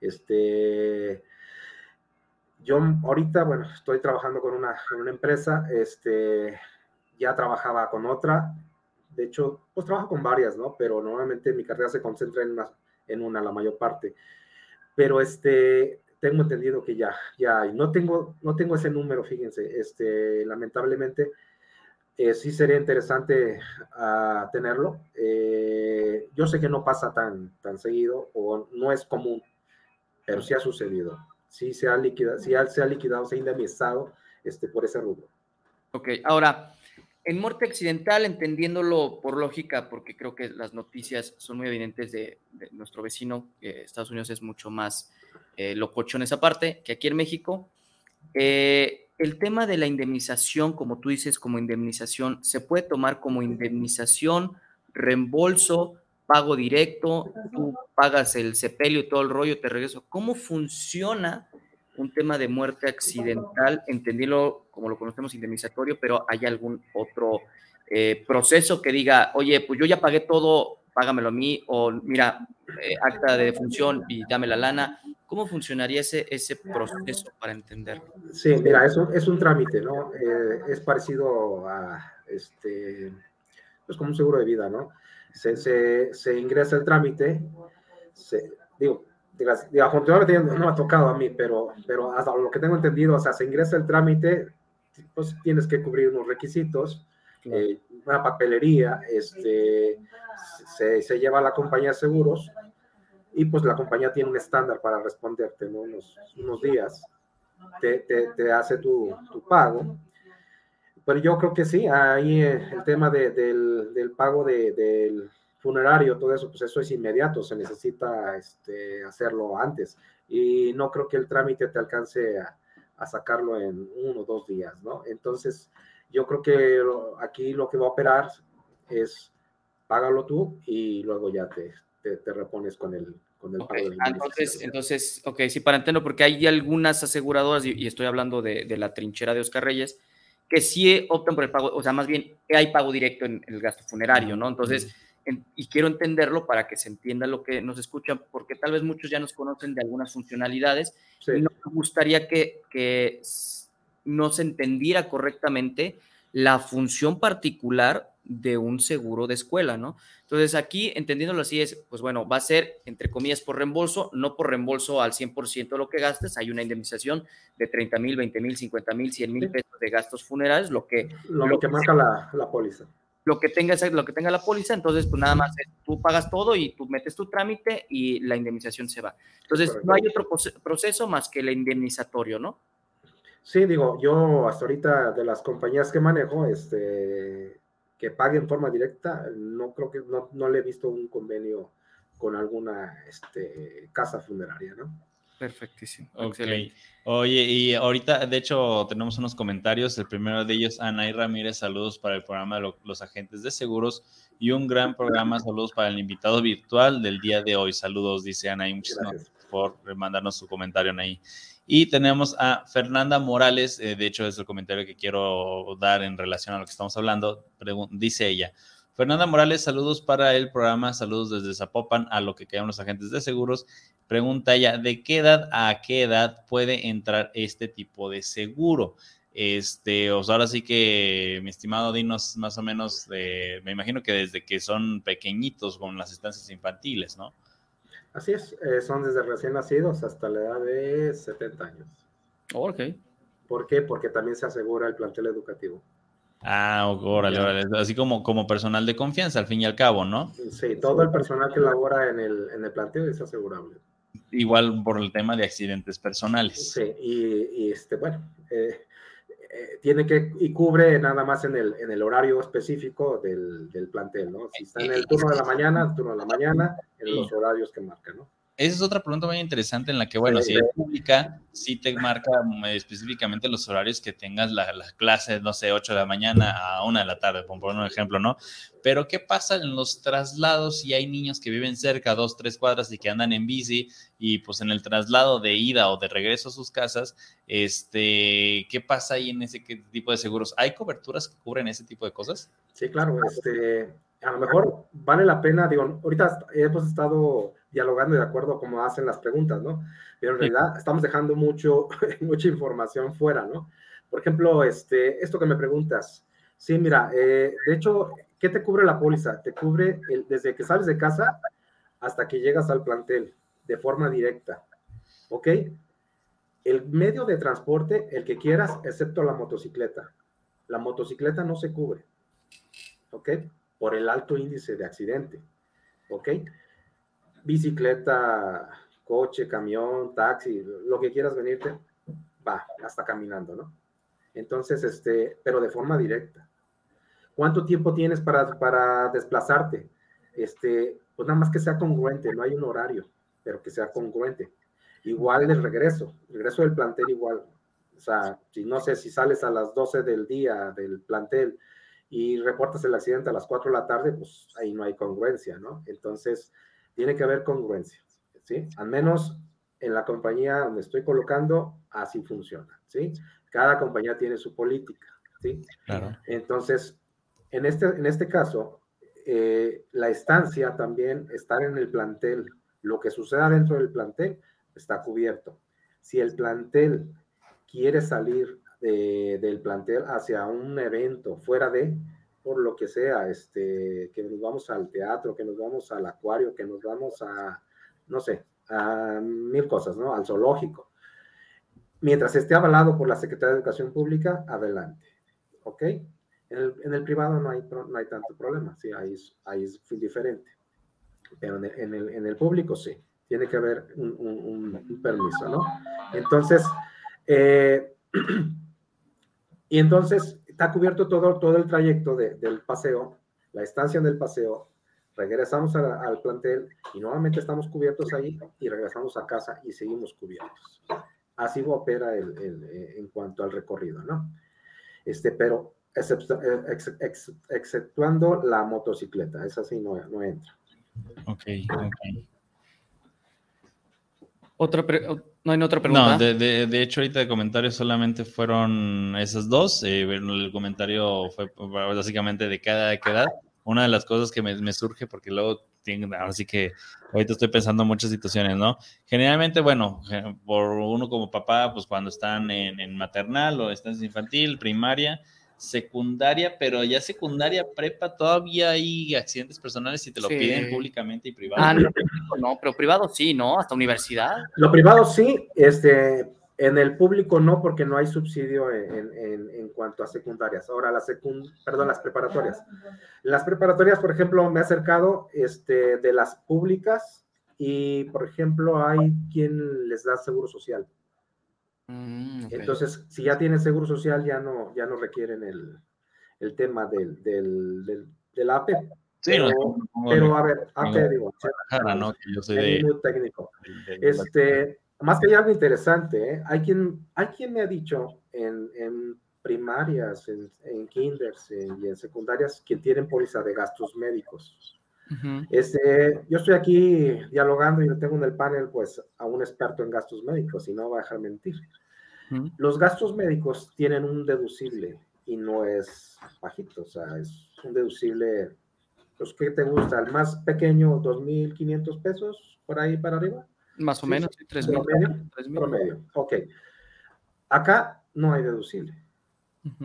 Speaker 6: Este, yo ahorita, bueno, estoy trabajando con una, empresa, este, ya trabajaba con otra, de hecho, pues trabajo con varias, ¿no? Pero normalmente mi carrera se concentra en una, en una la mayor parte. Pero este, tengo entendido que ya, ya, y no tengo, no tengo ese número, fíjense, este, lamentablemente, eh, sí sería interesante uh, tenerlo. Eh, yo sé que no pasa tan, tan seguido o no es común, pero sí ha sucedido. Sí se ha liquidado, sí se ha liquidado, se indemnizado este, por ese rubro.
Speaker 2: Ok, ahora, en muerte accidental, entendiéndolo por lógica, porque creo que las noticias son muy evidentes de, nuestro vecino, que Estados Unidos es mucho más eh, lococho en esa parte que aquí en México. Eh, el tema de la indemnización, como tú dices, como indemnización, ¿se puede tomar como indemnización, reembolso, pago directo? Tú pagas el sepelio y todo el rollo, te regreso. ¿Cómo funciona un tema de muerte accidental, entendiendo como lo conocemos indemnizatorio, pero hay algún otro eh, proceso que diga, oye, pues yo ya pagué todo, págamelo a mí, o mira, eh, acta de defunción y dame la lana. ¿Cómo funcionaría ese, ese proceso para entenderlo?
Speaker 6: Sí, mira, eso es un trámite, ¿no? Eh, es parecido a, este, pues como un seguro de vida, ¿no? Se, se, se ingresa el trámite, se, digo, digas, afortunadamente no me ha tocado a mí, pero, pero hasta lo que tengo entendido, o sea, se ingresa el trámite, pues tienes que cubrir unos requisitos, eh, una papelería, este, se, se, lleva a la compañía de seguros y pues la compañía tiene un estándar para responderte, ¿no? unos, unos días, te, te, te hace tu, tu, pago. Pero yo creo que sí, ahí el tema de, del, del, pago de, del funerario, todo eso, pues eso es inmediato, se necesita este, hacerlo antes. Y no creo que el trámite te alcance a, a sacarlo en uno o dos días, ¿no? Entonces, yo creo que aquí lo que va a operar es págalo tú y luego ya te, te, repones con el, con el
Speaker 2: pago. Ah, entonces, entonces, ok, sí, para entender, porque hay algunas aseguradoras, y, estoy hablando de, de, la trinchera de Oscar Reyes, que sí optan por el pago, o sea, más bien hay pago directo en, el gasto funerario, ¿no? Entonces, y quiero entenderlo para que se entienda lo que nos escuchan, porque tal vez muchos ya nos conocen de algunas funcionalidades y no me gustaría que, que no se entendiera correctamente la función particular de un seguro de escuela, ¿no? Entonces aquí, entendiéndolo así, es, pues bueno, va a ser, entre comillas, por reembolso, no por reembolso al 100% de lo que gastes, hay una indemnización de 30 mil, 20 mil, 50 mil, 100 mil pesos de gastos funerales, lo que...
Speaker 6: Lo, lo que, marca la, la póliza
Speaker 2: lo que tenga lo que tenga la póliza, entonces pues nada más tú pagas todo y tú metes tu trámite y la indemnización se va. Entonces no hay otro proceso más que el indemnizatorio, ¿no?
Speaker 6: Sí, digo, yo hasta ahorita de las compañías que manejo, este, que paguen en forma directa, no creo que no, no le he visto un convenio con alguna este, casa funeraria, ¿no?
Speaker 2: Perfectísimo.
Speaker 4: Excelente. Oye, y ahorita, de hecho, tenemos unos comentarios. El primero de ellos, Anaí Ramírez, saludos para el programa de los agentes de seguros y un gran programa. Saludos para el invitado virtual del día de hoy. Saludos, dice Anaí. Muchísimas gracias por mandarnos su comentario, Anaí. Y tenemos a Fernanda Morales, eh, de hecho es el comentario que quiero dar en relación a lo que estamos hablando. Dice ella, Fernanda Morales, saludos para el programa, saludos desde Zapopan a lo que quedan los agentes de seguros. Pregunta ella, ¿de qué edad a qué edad puede entrar este tipo de seguro? Este, o ahora sí que, mi estimado, dinos más o menos, me imagino que desde que son pequeñitos con las estancias infantiles, ¿no?
Speaker 6: Así es, eh, son desde recién nacidos hasta la edad de 70 años.
Speaker 2: ok.
Speaker 6: ¿Por qué? Porque también se asegura el plantel educativo.
Speaker 4: Ah, órale, órale. Así como, como personal de confianza, al fin y al cabo, ¿no?
Speaker 6: Sí, todo el personal que labora en el, en el plantel es asegurable.
Speaker 4: Igual por el tema de accidentes personales.
Speaker 6: Sí, y, este, bueno, eh, eh, tiene que, y cubre nada más en el, en el horario específico del, del plantel, ¿no? Si está en el turno de la mañana, el turno de la mañana, en los horarios que marca, ¿no?
Speaker 4: Esa es otra pregunta muy interesante en la que, bueno, si es pública, sí te marca mm, específicamente los horarios que tengas las la clases, no sé, 8 de la mañana a 1 de la tarde, por poner un ejemplo, ¿no? Pero ¿qué pasa en los traslados si hay niños que viven cerca, dos, tres cuadras y que andan en bici y pues en el traslado de ida o de regreso a sus casas, este, ¿qué pasa ahí en ese tipo de seguros? ¿Hay coberturas que cubren ese tipo de cosas?
Speaker 6: Sí, claro, este, a lo mejor vale la pena, digo, ahorita hemos estado dialogando y de acuerdo a cómo hacen las preguntas, ¿no? Pero en realidad estamos dejando mucho, [LAUGHS] mucha información fuera, ¿no? Por ejemplo, este, esto que me preguntas, sí, mira, eh, de hecho, ¿qué te cubre la póliza? Te cubre el, desde que sales de casa hasta que llegas al plantel, de forma directa, ¿ok? El medio de transporte, el que quieras, excepto la motocicleta. La motocicleta no se cubre, ¿ok? Por el alto índice de accidente, ¿ok? Bicicleta, coche, camión, taxi, lo que quieras venirte, va, hasta caminando, ¿no? Entonces, este, pero de forma directa. ¿Cuánto tiempo tienes para, para desplazarte? Este, pues nada más que sea congruente, no hay un horario, pero que sea congruente. Igual el regreso, el regreso del plantel igual. O sea, si no sé, si sales a las 12 del día del plantel y reportas el accidente a las 4 de la tarde, pues ahí no hay congruencia, ¿no? Entonces, tiene que haber congruencia, ¿sí? Al menos en la compañía donde estoy colocando, así funciona, ¿sí? Cada compañía tiene su política, ¿sí? Claro. Entonces, en este, en este caso, eh, la estancia también, estar en el plantel, lo que suceda dentro del plantel está cubierto. Si el plantel quiere salir del plantel hacia un evento fuera de, por lo que sea, este, que nos vamos al teatro, que nos vamos al acuario, que nos vamos a, no sé, a mil cosas, ¿no? Al zoológico. Mientras esté avalado por la Secretaría de Educación Pública, adelante. ¿Ok? En el, privado no hay, no hay tanto problema, sí, ahí es, ahí es diferente. Pero en el, en el, público sí, tiene que haber un, un, permiso, ¿no? Entonces, eh, [CLEARS THROAT] y entonces está cubierto todo, todo el trayecto del paseo, la estancia del paseo, regresamos al plantel y nuevamente estamos cubiertos ahí y regresamos a casa y seguimos cubiertos. Así opera el, eh, en cuanto al recorrido, ¿no? Este, pero exceptuando la motocicleta, esa sí no, no entra.
Speaker 4: Ok, ok.
Speaker 2: Otra no hay otra pregunta.
Speaker 4: No, de, de, hecho, ahorita de comentarios solamente fueron esas dos. Eh, el comentario fue básicamente de cada edad. Una de las cosas que me, me surge, porque luego ahora sí que ahorita estoy pensando en muchas situaciones, ¿no? Generalmente, bueno, por uno como papá, pues cuando están en, en maternal o están infantil, primaria, secundaria, pero ya secundaria, prepa, todavía hay accidentes personales si te lo piden públicamente y privado.
Speaker 2: Ah, no, pero privado sí, ¿no? Hasta universidad.
Speaker 6: Lo privado sí, este, en el público no, porque no hay subsidio en, en, en cuanto a secundarias. Ahora, las secund, perdón, las preparatorias. Las preparatorias, por ejemplo, me he acercado este, de las públicas y, por ejemplo, hay quien les da seguro social. Mm, Entonces, si ya tienen seguro social, ya no, ya no requieren el, el tema del, del, del, AP. Sí, pero, a ver, AP, digo, no, que yo soy de, muy técnico. este, más que hay algo interesante, ¿eh? hay, quien, hay quien me ha dicho en, en primarias, en, en kinders y en secundarias que tienen póliza de gastos médicos. Este, yo estoy aquí dialogando y tengo en el panel pues a un experto en gastos médicos y no va a dejar mentir. Los gastos médicos tienen un deducible y no es bajito, o sea, es un deducible, pues, ¿qué te gusta? El más pequeño, 2.500 pesos, por ahí para arriba.
Speaker 2: Más o menos,
Speaker 6: sí, 3.000. Promedio, promedio, ok. Acá no hay deducible.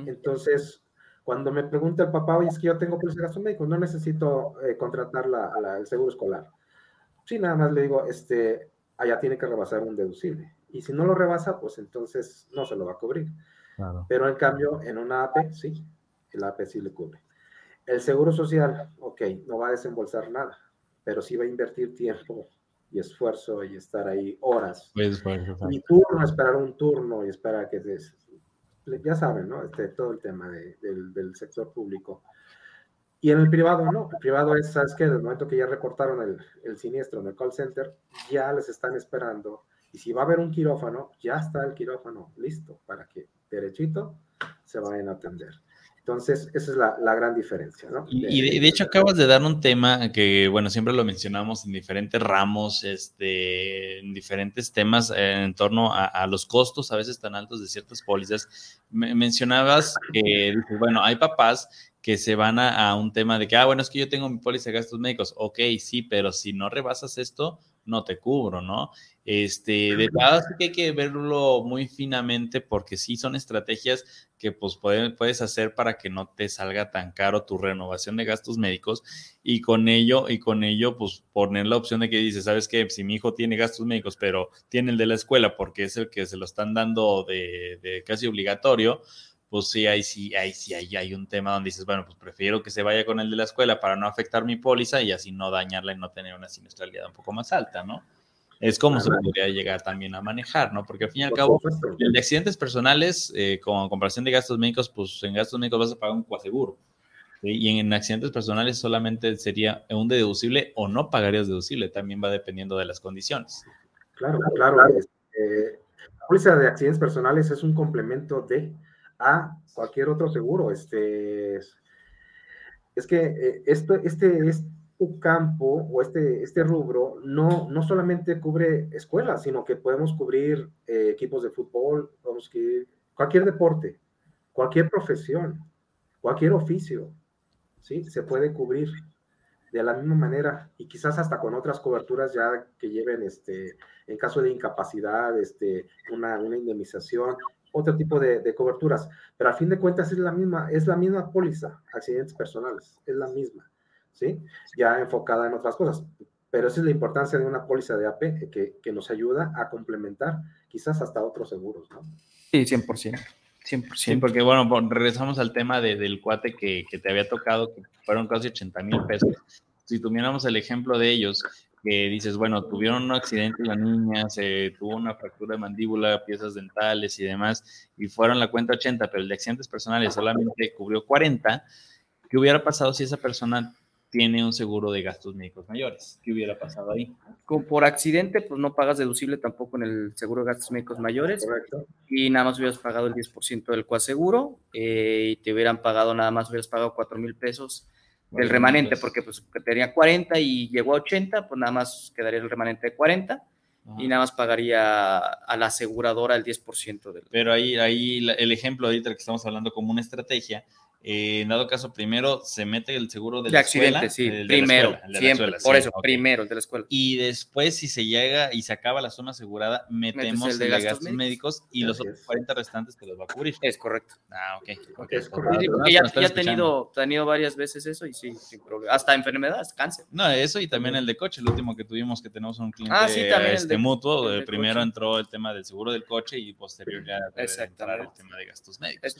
Speaker 6: Entonces, cuando me pregunta el papá, oye, es que yo tengo de gasto médico, no necesito eh, contratar la, el seguro escolar. Sí, nada más le digo, este, allá tiene que rebasar un deducible. Y si no lo rebasa, pues entonces no se lo va a cubrir. Pero en cambio, en una AP, sí, el AP sí le cubre. El seguro social, ok, no va a desembolsar nada, pero sí va a invertir tiempo y esfuerzo y estar ahí horas. Mi turno, esperar un turno y esperar que... ya saben, ¿no? Este, todo el tema del, sector público. Y en el privado no, el privado es, ¿sabes qué? Desde el momento que ya recortaron el, el siniestro en el call center, ya les están esperando. Y si va a haber un quirófano, ya está el quirófano listo para que derechito se vayan a atender. Entonces, esa es la, gran diferencia, ¿no?
Speaker 4: Y, de, hecho acabas de dar un tema que, bueno, siempre lo mencionamos en diferentes ramos, este, en diferentes temas en torno a, los costos a veces tan altos de ciertas pólizas. mencionabas que, bueno, hay papás que se van a, a, un tema de que, ah, bueno, es que yo tengo mi póliza de gastos médicos. Ok, sí, pero si no rebasas esto, no te cubro, ¿no? Este, de verdad que hay que verlo muy finamente porque sí son estrategias que pues puedes hacer para que no te salga tan caro tu renovación de gastos médicos y con ello, y con ello pues poner la opción de que dices, ¿sabes qué? Si mi hijo tiene gastos médicos, pero tiene el de la escuela porque es el que se lo están dando de, de casi obligatorio, pues sí, ahí sí, ahí sí, ahí hay un tema donde dices, bueno, pues prefiero que se vaya con el de la escuela para no afectar mi póliza y así no dañarla y no tener una siniestralidad un poco más alta, ¿no? Es como se podría llegar también a manejar, ¿no? Porque al fin y al cabo, el de accidentes personales, eh, con comparación de gastos médicos, pues en gastos médicos vas a pagar un coaseguro. Y en accidentes personales solamente sería un deducible o no pagarías deducible, también va dependiendo de las condiciones.
Speaker 6: Claro, claro. Eh, la póliza de accidentes personales es un complemento de a cualquier otro seguro. Este, es que eh, esto, este, este campo o este, este rubro no, no solamente cubre escuelas, sino que podemos cubrir eh, equipos de fútbol, podemos cubrir cualquier deporte, cualquier profesión, cualquier oficio, ¿sí? Se puede cubrir de la misma manera y quizás hasta con otras coberturas ya que lleven, este, en caso de incapacidad, este, una, una indemnización, otro tipo de, de, coberturas, pero al fin de cuentas es la misma, es la misma póliza, accidentes personales, es la misma. ¿Sí? Ya enfocada en otras cosas. Pero esa es la importancia de una póliza de AP que, que nos ayuda a complementar quizás hasta otros seguros, ¿no?
Speaker 2: Sí, 100%. 100%.
Speaker 4: Sí, porque bueno, regresamos al tema de, del cuate que, que, te había tocado, que fueron casi 80 mil pesos. Si tuviéramos el ejemplo de ellos, que dices, bueno, tuvieron un accidente la niña, se tuvo una fractura de mandíbula, piezas dentales y demás, y fueron la cuenta 80, pero el de accidentes personales solamente cubrió 40, ¿qué hubiera pasado si esa persona tiene un seguro de gastos médicos mayores. ¿Qué hubiera pasado ahí?
Speaker 2: Como por accidente, pues no pagas deducible tampoco en el seguro de gastos médicos mayores. Correcto. Y nada más hubieras pagado el 10% del coaseguro eh, y te hubieran pagado, nada más hubieras pagado 4 mil pesos del remanente, porque pues tenía 40 y llegó a 80, pues nada más quedaría el remanente de 40 y nada más pagaría a la aseguradora el 10% del.
Speaker 4: Pero ahí, ahí el ejemplo ahorita que estamos hablando como una estrategia eh, en dado caso, primero se mete el seguro de,
Speaker 2: la accidente, sí, primero, siempre, por eso, primero el de la escuela.
Speaker 4: Y después, si se llega y se acaba la zona asegurada, metemos el de, gastos, médicos, y los otros 40 restantes te los va a cubrir.
Speaker 2: Es correcto.
Speaker 4: Ah, ok.
Speaker 2: okay es correcto. ya, ya ha tenido, tenido varias veces eso y sí, sin problema. Hasta enfermedades, cáncer.
Speaker 4: No, eso y también el de coche, el último que tuvimos que tenemos un cliente ah, sí, también este, mutuo. El primero entró el tema del seguro del coche y posterior ya entrar el tema de gastos médicos.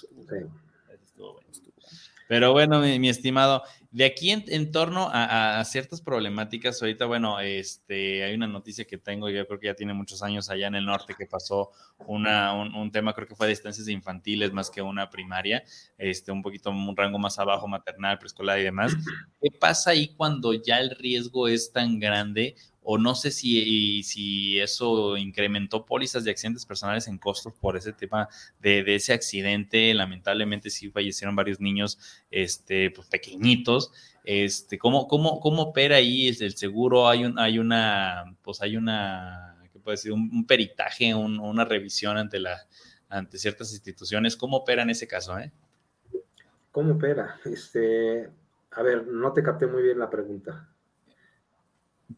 Speaker 4: Pero bueno, mi, estimado, de aquí en, torno a, ciertas problemáticas, ahorita, bueno, este, hay una noticia que tengo, yo creo que ya tiene muchos años allá en el norte, que pasó una, un, tema, creo que fue de distancias infantiles más que una primaria, este, un poquito, un rango más abajo, maternal, preescolar y demás. ¿Qué pasa ahí cuando ya el riesgo es tan grande o no sé si, si eso incrementó pólizas de accidentes personales en costos por ese tema de, ese accidente. Lamentablemente sí fallecieron varios niños este, pues, pequeñitos. Este, ¿cómo, cómo, ¿Cómo opera ahí el seguro? Hay, un, hay una, pues hay una, ¿qué puede decir? Un, peritaje, una revisión ante, la, ante ciertas instituciones. ¿Cómo opera en ese caso? Eh?
Speaker 6: ¿Cómo opera? Este, a ver, no te capté muy bien la pregunta.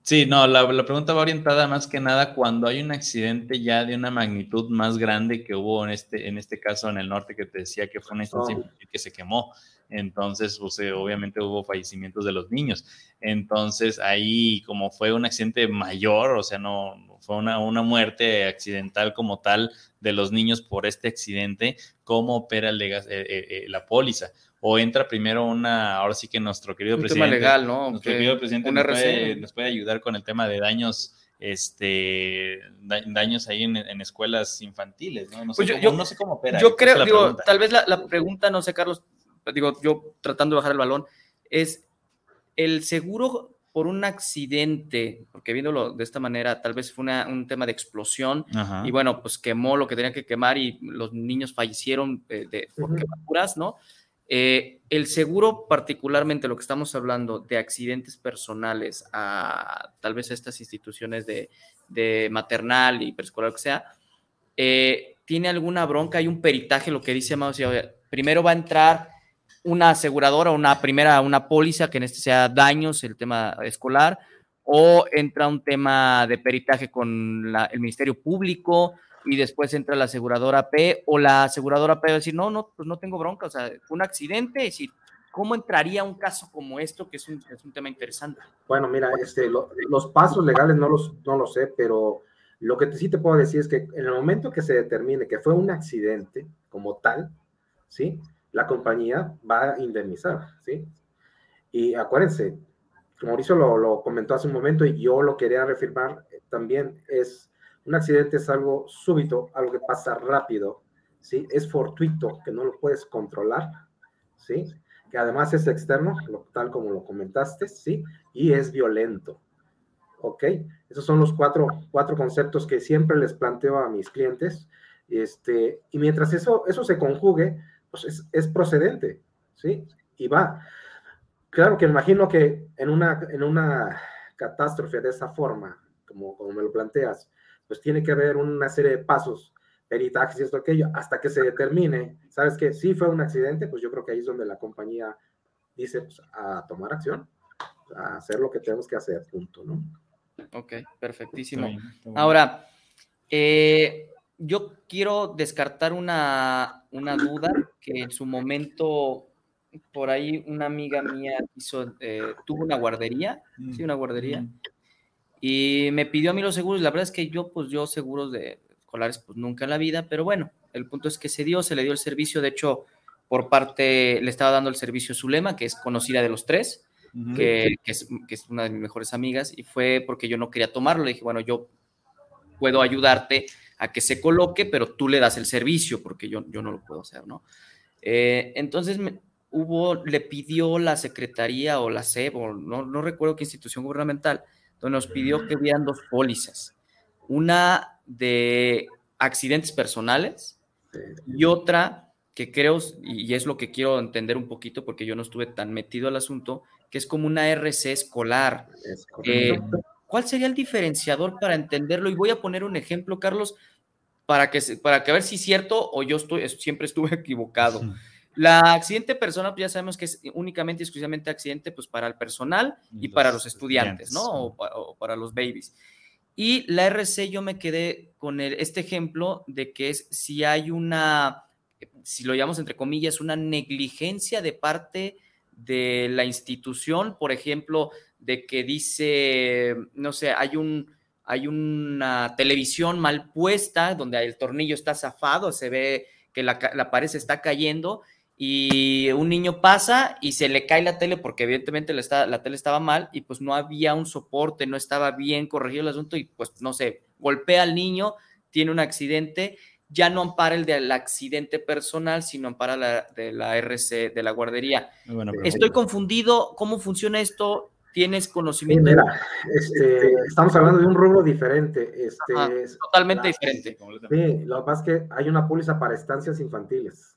Speaker 4: Sí, no, la, pregunta va orientada más que nada cuando hay un accidente ya de una magnitud más grande que hubo en este, en este caso en el norte que te decía que fue una instancia oh. que se quemó. Entonces, pues, eh, obviamente hubo fallecimientos de los niños. Entonces, ahí como fue un accidente mayor, o sea, no fue una, una muerte accidental como tal de los niños por este accidente, ¿cómo opera el, eh, eh, la póliza? o entra primero una, ahora sí que nuestro querido
Speaker 2: un
Speaker 4: presidente.
Speaker 2: Tema legal, ¿no?
Speaker 4: Nuestro querido presidente nos puede, nos puede, ayudar con el tema de daños, este, daños ahí en, escuelas infantiles, ¿no? No sé, pues cómo, yo, no sé cómo opera.
Speaker 2: Yo creo, digo, tal vez la, la, pregunta, no sé, Carlos, digo, yo tratando de bajar el balón, es el seguro por un accidente, porque viéndolo de esta manera, tal vez fue un tema de explosión y bueno, pues quemó lo que tenía que quemar y los niños fallecieron de, por quemaduras, ¿no? Eh, el seguro, particularmente lo que estamos hablando de accidentes personales a tal vez estas instituciones de, maternal y preescolar, que sea, eh, ¿tiene alguna bronca? Hay un peritaje, lo que dice Mauricio, primero va a entrar una aseguradora, una primera, una póliza, que en este sea daños, el tema escolar, o entra un tema de peritaje con el Ministerio Público, y después entra la aseguradora P o la aseguradora P va a decir, no, no, pues no tengo bronca, o sea, fue un accidente, es decir, ¿cómo entraría un caso como esto, que es un, es un tema interesante?
Speaker 6: Bueno, mira, este, los pasos legales no los, no lo sé, pero lo que sí te puedo decir es que en el momento que se determine que fue un accidente como tal, ¿sí? La compañía va a indemnizar, ¿sí? Y acuérdense, Mauricio lo, comentó hace un momento y yo lo quería reafirmar también, es un accidente es algo súbito, algo que pasa rápido, ¿sí? Es fortuito, que no lo puedes controlar, ¿sí? Que además es externo, tal como lo comentaste, ¿sí? Y es violento, ¿ok? Esos son los cuatro, cuatro conceptos que siempre les planteo a mis clientes, este, y mientras eso, eso se conjugue, pues es, es procedente, ¿sí? Y va. Claro que imagino que en una, en una catástrofe de esa forma, como, como me lo planteas, pues tiene que haber una serie de pasos, peritajes y esto, aquello, hasta que se determine, ¿sabes qué? Si fue un accidente, pues yo creo que ahí es donde la compañía dice, pues, a tomar acción, a hacer lo que tenemos que hacer, punto, ¿no?
Speaker 2: Ok, perfectísimo. Ahora, eh, yo quiero descartar una, una, duda que en su momento, por ahí una amiga mía hizo, eh, tuvo una guardería, sí, una guardería, y me pidió a mí los seguros. La verdad es que yo, pues yo seguros de escolares, pues nunca en la vida, pero bueno, el punto es que se dio, se le dio el servicio. De hecho, por parte, le estaba dando el servicio Zulema, que es conocida de los tres, que, es, que, es, una de mis mejores amigas, y fue porque yo no quería tomarlo. Le dije, bueno, yo puedo ayudarte a que se coloque, pero tú le das el servicio, porque yo, yo no lo puedo hacer, ¿no? Eh, entonces, hubo, le pidió la secretaría o la SEB, o no, no recuerdo qué institución gubernamental, donde nos pidió que hubieran dos pólizas, una de accidentes personales y otra que creo, y es lo que quiero entender un poquito porque yo no estuve tan metido al asunto, que es como una RC escolar. Eh, ¿Cuál sería el diferenciador para entenderlo? Y voy a poner un ejemplo, Carlos, para que, para que a ver si es cierto o yo estoy, siempre estuve [LAUGHS] equivocado. La accidente personal, pues ya sabemos que es únicamente, exclusivamente accidente, pues para el personal y, para los estudiantes, ¿no? O, para los babies. Y la RC yo me quedé con este ejemplo de que es si hay una, si lo llamamos entre comillas, una negligencia de parte de la institución, por ejemplo, de que dice, no sé, hay un, hay una televisión mal puesta donde el tornillo está zafado, se ve que la, la pared se está cayendo y un niño pasa y se le cae la tele porque evidentemente la, la tele estaba mal y pues no había un soporte, no estaba bien corregido el asunto y pues no sé, golpea al niño, tiene un accidente, ya no ampara el del accidente personal, sino ampara la de la RC, de la guardería. Estoy confundido, ¿cómo funciona esto? ¿Tienes conocimiento?
Speaker 6: este, estamos hablando de un rubro diferente. Este,
Speaker 2: totalmente diferente.
Speaker 6: Sí, lo que pasa es que hay una póliza para estancias infantiles.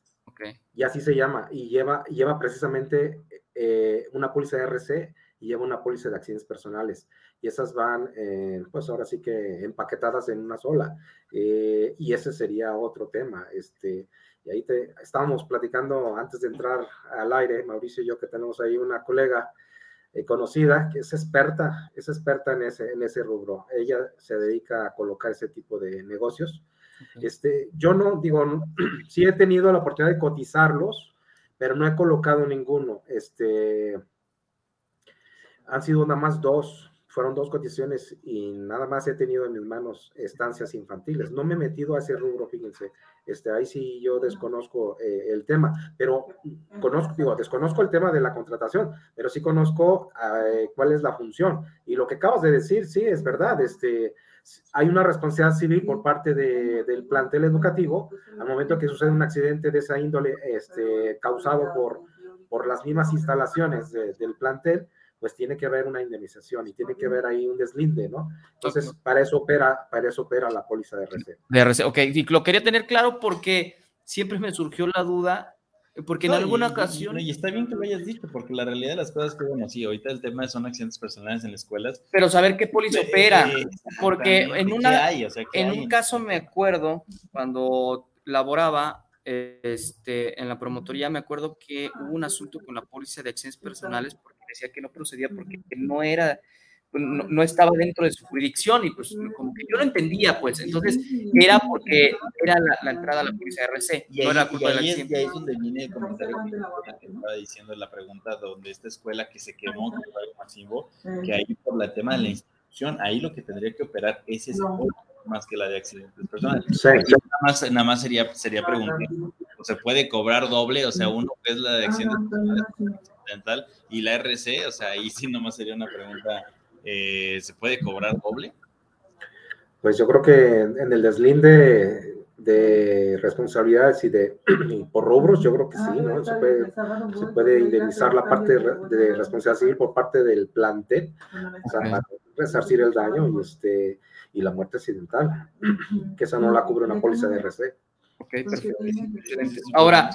Speaker 6: Y así se llama. Y lleva, lleva precisamente eh, una póliza de RC y lleva una póliza de accidentes personales. Y esas van, eh, pues ahora sí que empaquetadas en una sola. Eh, y ese sería otro tema. Este, y ahí te estábamos platicando antes de entrar al aire, Mauricio y yo, que tenemos ahí una colega conocida que es experta, es experta en ese, en ese rubro. Ella se dedica a colocar ese tipo de negocios este, yo no, digo, [CLEARS THROAT] sí he tenido la oportunidad de cotizarlos, pero no he colocado ninguno. Este, han sido nada más dos, fueron dos cotizaciones y nada más he tenido en mis manos estancias infantiles. No me he metido a ese rubro, fíjense. Este, ahí sí yo desconozco eh, el tema, pero conozco, digo, desconozco el tema de la contratación, pero sí conozco eh, cuál es la función. Y lo que acabas de decir, sí, es verdad. Este, hay una responsabilidad civil por parte del plantel educativo al momento que sucede un accidente de esa índole este, causado por, por las mismas instalaciones del plantel, pues tiene que haber una indemnización y tiene que haber ahí un deslinde, ¿no? Entonces, para eso opera, para eso opera la póliza de RC.
Speaker 2: De RC, ok, y lo quería tener claro porque siempre me surgió la duda, porque en alguna ocasión...
Speaker 4: Y, está bien que lo hayas dicho, porque la realidad de las cosas que, bueno, sí, ahorita el tema son accidentes personales en las escuelas.
Speaker 2: Pero saber qué póliza opera, porque en, una, en un caso me acuerdo, cuando laboraba este, en la promotoría, me acuerdo que hubo un asunto con la póliza de accidentes personales decía que no procedía porque no era, pues, no, estaba dentro de su jurisdicción y pues como que yo lo entendía, pues. Entonces era porque era la, entrada a la de RC,
Speaker 4: y ahí, no era culpa y ahí, es, y ahí es donde viene el comentario que estaba diciendo la pregunta donde esta escuela que se quemó, que fue algo masivo, que ahí por el tema de la institución, ahí lo que tendría que operar es ese más que la de accidentes personales. Nada, más, nada más sería, sería preguntar, ¿se puede cobrar doble? O sea, uno que es la de accidentes personales y la RC, o sea, ahí sí nomás sería una pregunta, eh, ¿se puede cobrar doble?
Speaker 6: Pues yo creo que en el deslinde de responsabilidades y de [CLEARS THROAT] por rubros, yo creo que sí, ¿no? Se puede, se puede indemnizar la parte de responsabilidad civil por parte del plantel, o sea, para resarcir el daño y este y la muerte accidental, que esa no la cubre una póliza de RC.
Speaker 2: Ok, perfecto. Ahora,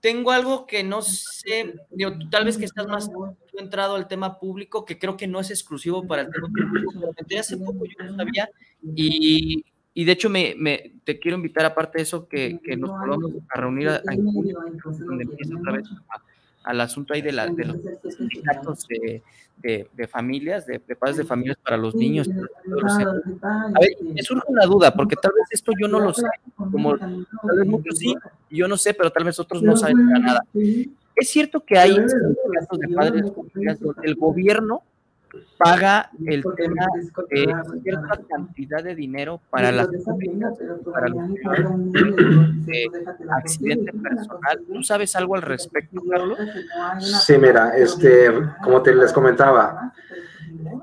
Speaker 2: tengo algo que no sé, digo, tal vez que estás más entrado al tema público, que creo que no es exclusivo para el tema público. Me hace poco, yo no sabía, y, y de hecho me, me, te quiero invitar, aparte de eso, que, que nos volvamos a reunir a, donde empieza otra vez al asunto ahí de, la, de los sindicatos de, de, familias, de, padres de familias para los niños. A ver, me surge una duda, porque tal vez esto yo no lo sé, como tal vez muchos sí, yo no sé, pero tal vez otros no saben nada. Es cierto que hay sindicatos de padres de familias donde el gobierno paga el tema de cierta cantidad de dinero para las para los de accidente personal. ¿Tú sabes algo al respecto, Carlos?
Speaker 6: Sí, mira, este, como te les comentaba,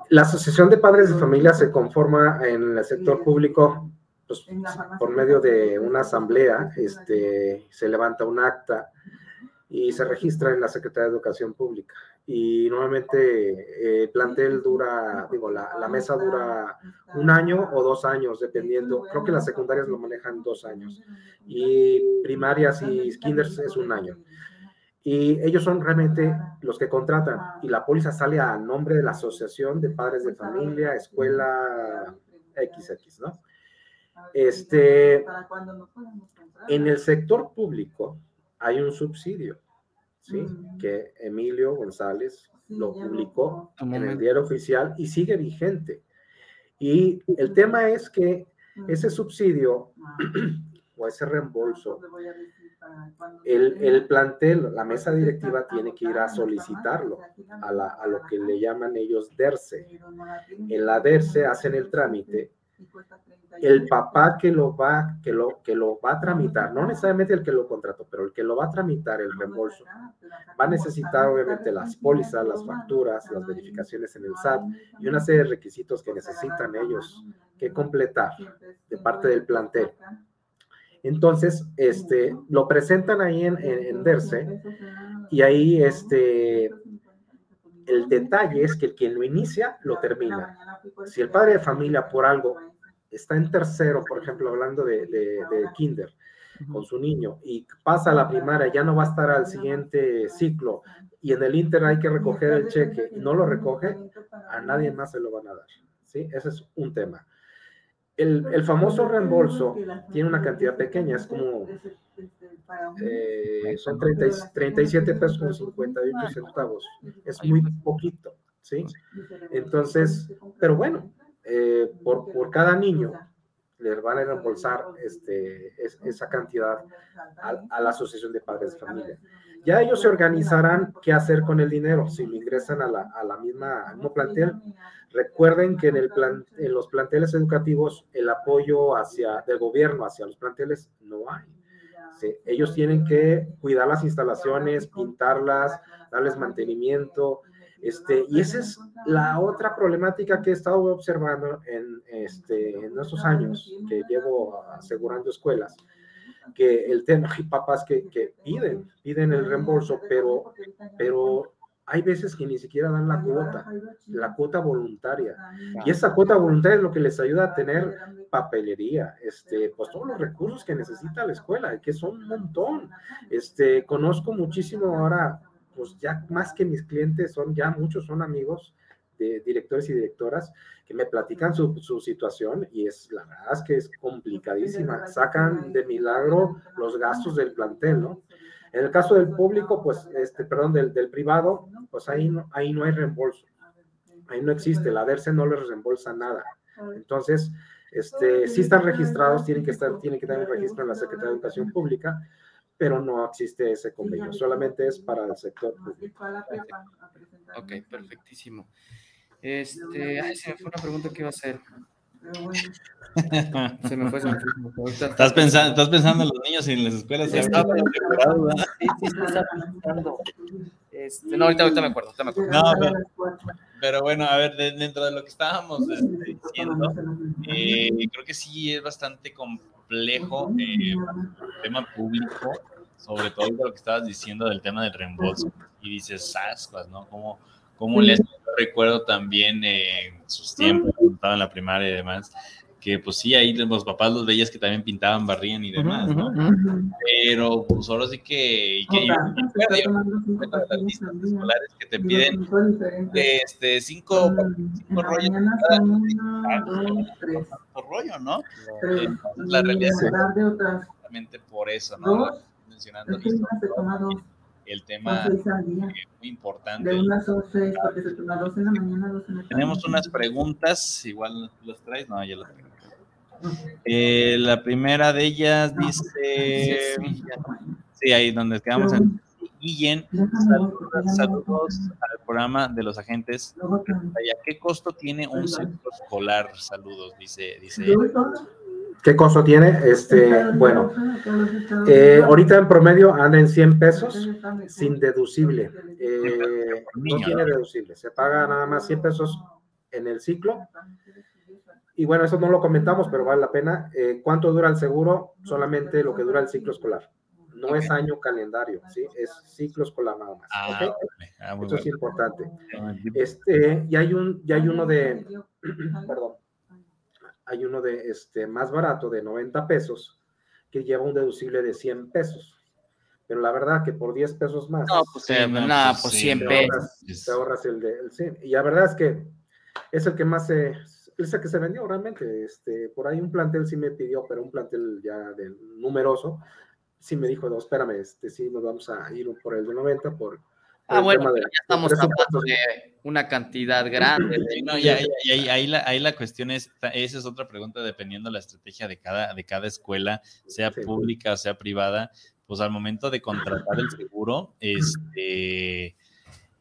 Speaker 6: la Asociación de Padres de Familia se conforma en el sector público pues, por medio de una asamblea, este, se levanta un acta y se registra en la Secretaría de Educación Pública y normalmente el plantel dura, digo, la, la, mesa dura un año o dos años, dependiendo. Creo que las secundarias lo manejan dos años y primarias y kinders es un año. Y ellos son realmente los que contratan y la póliza sale a nombre de la Asociación de Padres de Familia, Escuela XX, ¿no? Este, en el sector público hay un subsidio ¿sí? Mm. que Emilio González lo publicó en el diario oficial y sigue vigente. Y el tema es que ese subsidio [CLEARS THROAT] o ese reembolso, el, el, plantel, la mesa directiva tiene que ir a solicitarlo a, la, a lo que le llaman ellos DERCE. En la DERCE hacen el trámite el papá que lo va, que lo, que lo va a tramitar, no necesariamente el que lo contrató, pero el que lo va a tramitar el reembolso, va a necesitar obviamente las pólizas, las facturas, las verificaciones en el SAT y una serie de requisitos que necesitan ellos que completar de parte del plantel. Entonces, este, lo presentan ahí en, en, DERCE y ahí este, el detalle es que quien lo inicia lo termina. Si el padre de familia por algo está en tercero, por ejemplo, hablando de, de, kinder, con su niño, y pasa a la primaria, ya no va a estar al siguiente ciclo, y en el Inter hay que recoger el cheque y no lo recoge, a nadie más se lo van a dar. ¿sí? Ese es un tema. El, el famoso reembolso tiene una cantidad pequeña, es como eh, son 30, 37 pesos con 58 centavos. Es muy poquito, ¿sí? Entonces, pero bueno, eh, por, por, cada niño les van a reembolsar este, esa cantidad a, la Asociación de Padres de Familia. Ya ellos se organizarán qué hacer con el dinero, si lo ingresan a la, a la misma, al mismo plantel. Recuerden que en, el plan, en los planteles educativos el apoyo hacia, del gobierno hacia los planteles no hay. Ellos tienen que cuidar las instalaciones, pintarlas, darles mantenimiento, este, y esa es la otra problemática que he estado observando en, este, en estos años que llevo asegurando escuelas. Que el tema, hay papás que, que piden, piden el reembolso, pero, pero hay veces que ni siquiera dan la cuota, la cuota voluntaria. Y esa cuota voluntaria es lo que les ayuda a tener papelería, este, pues todos los recursos que necesita la escuela, que son un montón. Este, conozco muchísimo ahora, pues ya más que mis clientes son, ya muchos son amigos de directores y directoras que me platican su, su, situación y es la verdad es que es complicadísima. Sacan de milagro los gastos del plantel, ¿no? En el caso del público, pues, este, perdón, del, del privado, pues ahí no, ahí no hay reembolso. Ahí no existe, la DERCE no les reembolsa nada. Entonces, este, sí están registrados, tienen que estar, tienen que tener un registro en la Secretaría de Educación Pública, pero no existe ese convenio, solamente es para el sector público.
Speaker 2: Ok, perfectísimo. Este, ay, se me fue una pregunta que iba a hacer. [LAUGHS]
Speaker 4: Se me fue, se me fue. ¿Estás pensando, estás pensando en los niños y en las escuelas. Sí, estaba sí, sí,
Speaker 2: pensando. Este, no, ahorita, ahorita me acuerdo, ahorita me acuerdo.
Speaker 4: No, pero, pero, bueno, a ver, de, dentro de lo que estábamos este, diciendo, eh, creo que sí es bastante complejo eh, tema público, sobre todo lo que estabas diciendo del tema del reembolso. Y dices, ascuas, ¿no? ¿Cómo, cómo les recuerdo también en sus tiempos, cuando estaba en la primaria y demás, que pues sí, ahí los papás los veías que también pintaban, barrían y demás, ¿no? Pero pues ahora sí que, que las listas escolares que te piden este, cinco, cinco rollos, rollo, ¿no? la realidad es exactamente por eso, ¿no? Mencionando el tema muy importante. De unas 11, porque se toma dos en la mañana, dos en la tarde. Tenemos unas preguntas, igual las traes, no, ya las tengo. Eh, la primera de ellas dice, sí, ahí donde quedamos en Guillén, saludos, saludos, al programa de los agentes. ¿Qué costo tiene un centro escolar? Saludos, dice, dice.
Speaker 6: ¿Qué costo tiene? Este, bueno, eh, ahorita en promedio anda en 100 pesos sin deducible. Eh, no tiene deducible, se paga nada más 100 pesos en el ciclo. Y bueno, eso no lo comentamos, pero vale la pena. Eh, ¿Cuánto dura el seguro? Solamente lo que dura el ciclo escolar. No es año calendario, ¿sí? Es ciclo escolar nada más. Ah, ah, eso es importante. Este, y hay un, y hay uno de, [CLEARS THROAT] perdón, hay uno de este más barato de 90 pesos que lleva un deducible de 100 pesos. Pero la verdad que por 10 pesos más.
Speaker 2: No, pues, eh, nada, pues 100
Speaker 6: pesos. te ahorras el de el Y la verdad es que es el que más se, el que se vendió realmente. Este, por ahí un plantel sí me pidió, pero un plantel ya de numeroso, sí me dijo, no, espérame, este, sí nos vamos a ir por el de 90 por
Speaker 2: Ah, bueno, ya estamos hablando de una cantidad grande.
Speaker 4: no, y, ahí, la, ahí, la, cuestión es, esa es otra pregunta, dependiendo de la estrategia de cada, de cada escuela, sea pública o sea privada, pues al momento de contratar el seguro, [CLEARS THROAT] este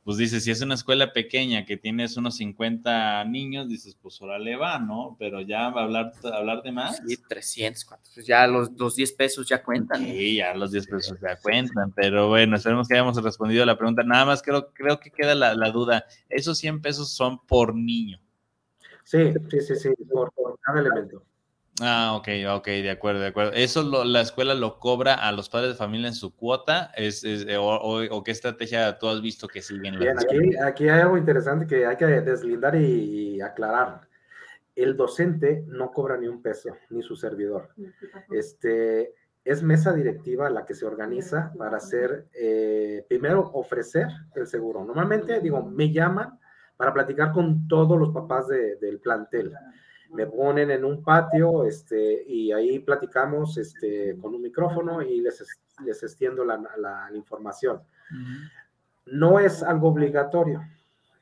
Speaker 4: pues dices, si es una escuela pequeña que tienes unos 50 niños, dices, pues órale va, ¿no? Pero ya hablar, hablar de más.
Speaker 2: Sí, 300, pues ya los, los 10 pesos ya cuentan.
Speaker 4: Sí, ya los 10 pesos ya cuentan, pero bueno, esperemos que hayamos respondido a la pregunta. Nada más creo, creo que queda la, la duda, esos 100 pesos son por niño.
Speaker 6: Sí, sí, sí, sí, por, por cada elemento.
Speaker 4: Ah, ok, ok, de acuerdo, de acuerdo. ¿Eso la escuela lo cobra a los padres de familia en su cuota? ¿Es, eh, o, qué estrategia tú has visto que siguen?
Speaker 6: Bien, aquí, aquí, hay algo interesante que hay que deslindar y, aclarar. El docente no cobra ni un peso, ni su servidor. Este, es mesa directiva la que se organiza para hacer, eh, primero, ofrecer el seguro. Normalmente, digo, me llaman para platicar con todos los papás del plantel me ponen en un patio este, y ahí platicamos este, con un micrófono y les, les extiendo la, la, información. No es algo obligatorio,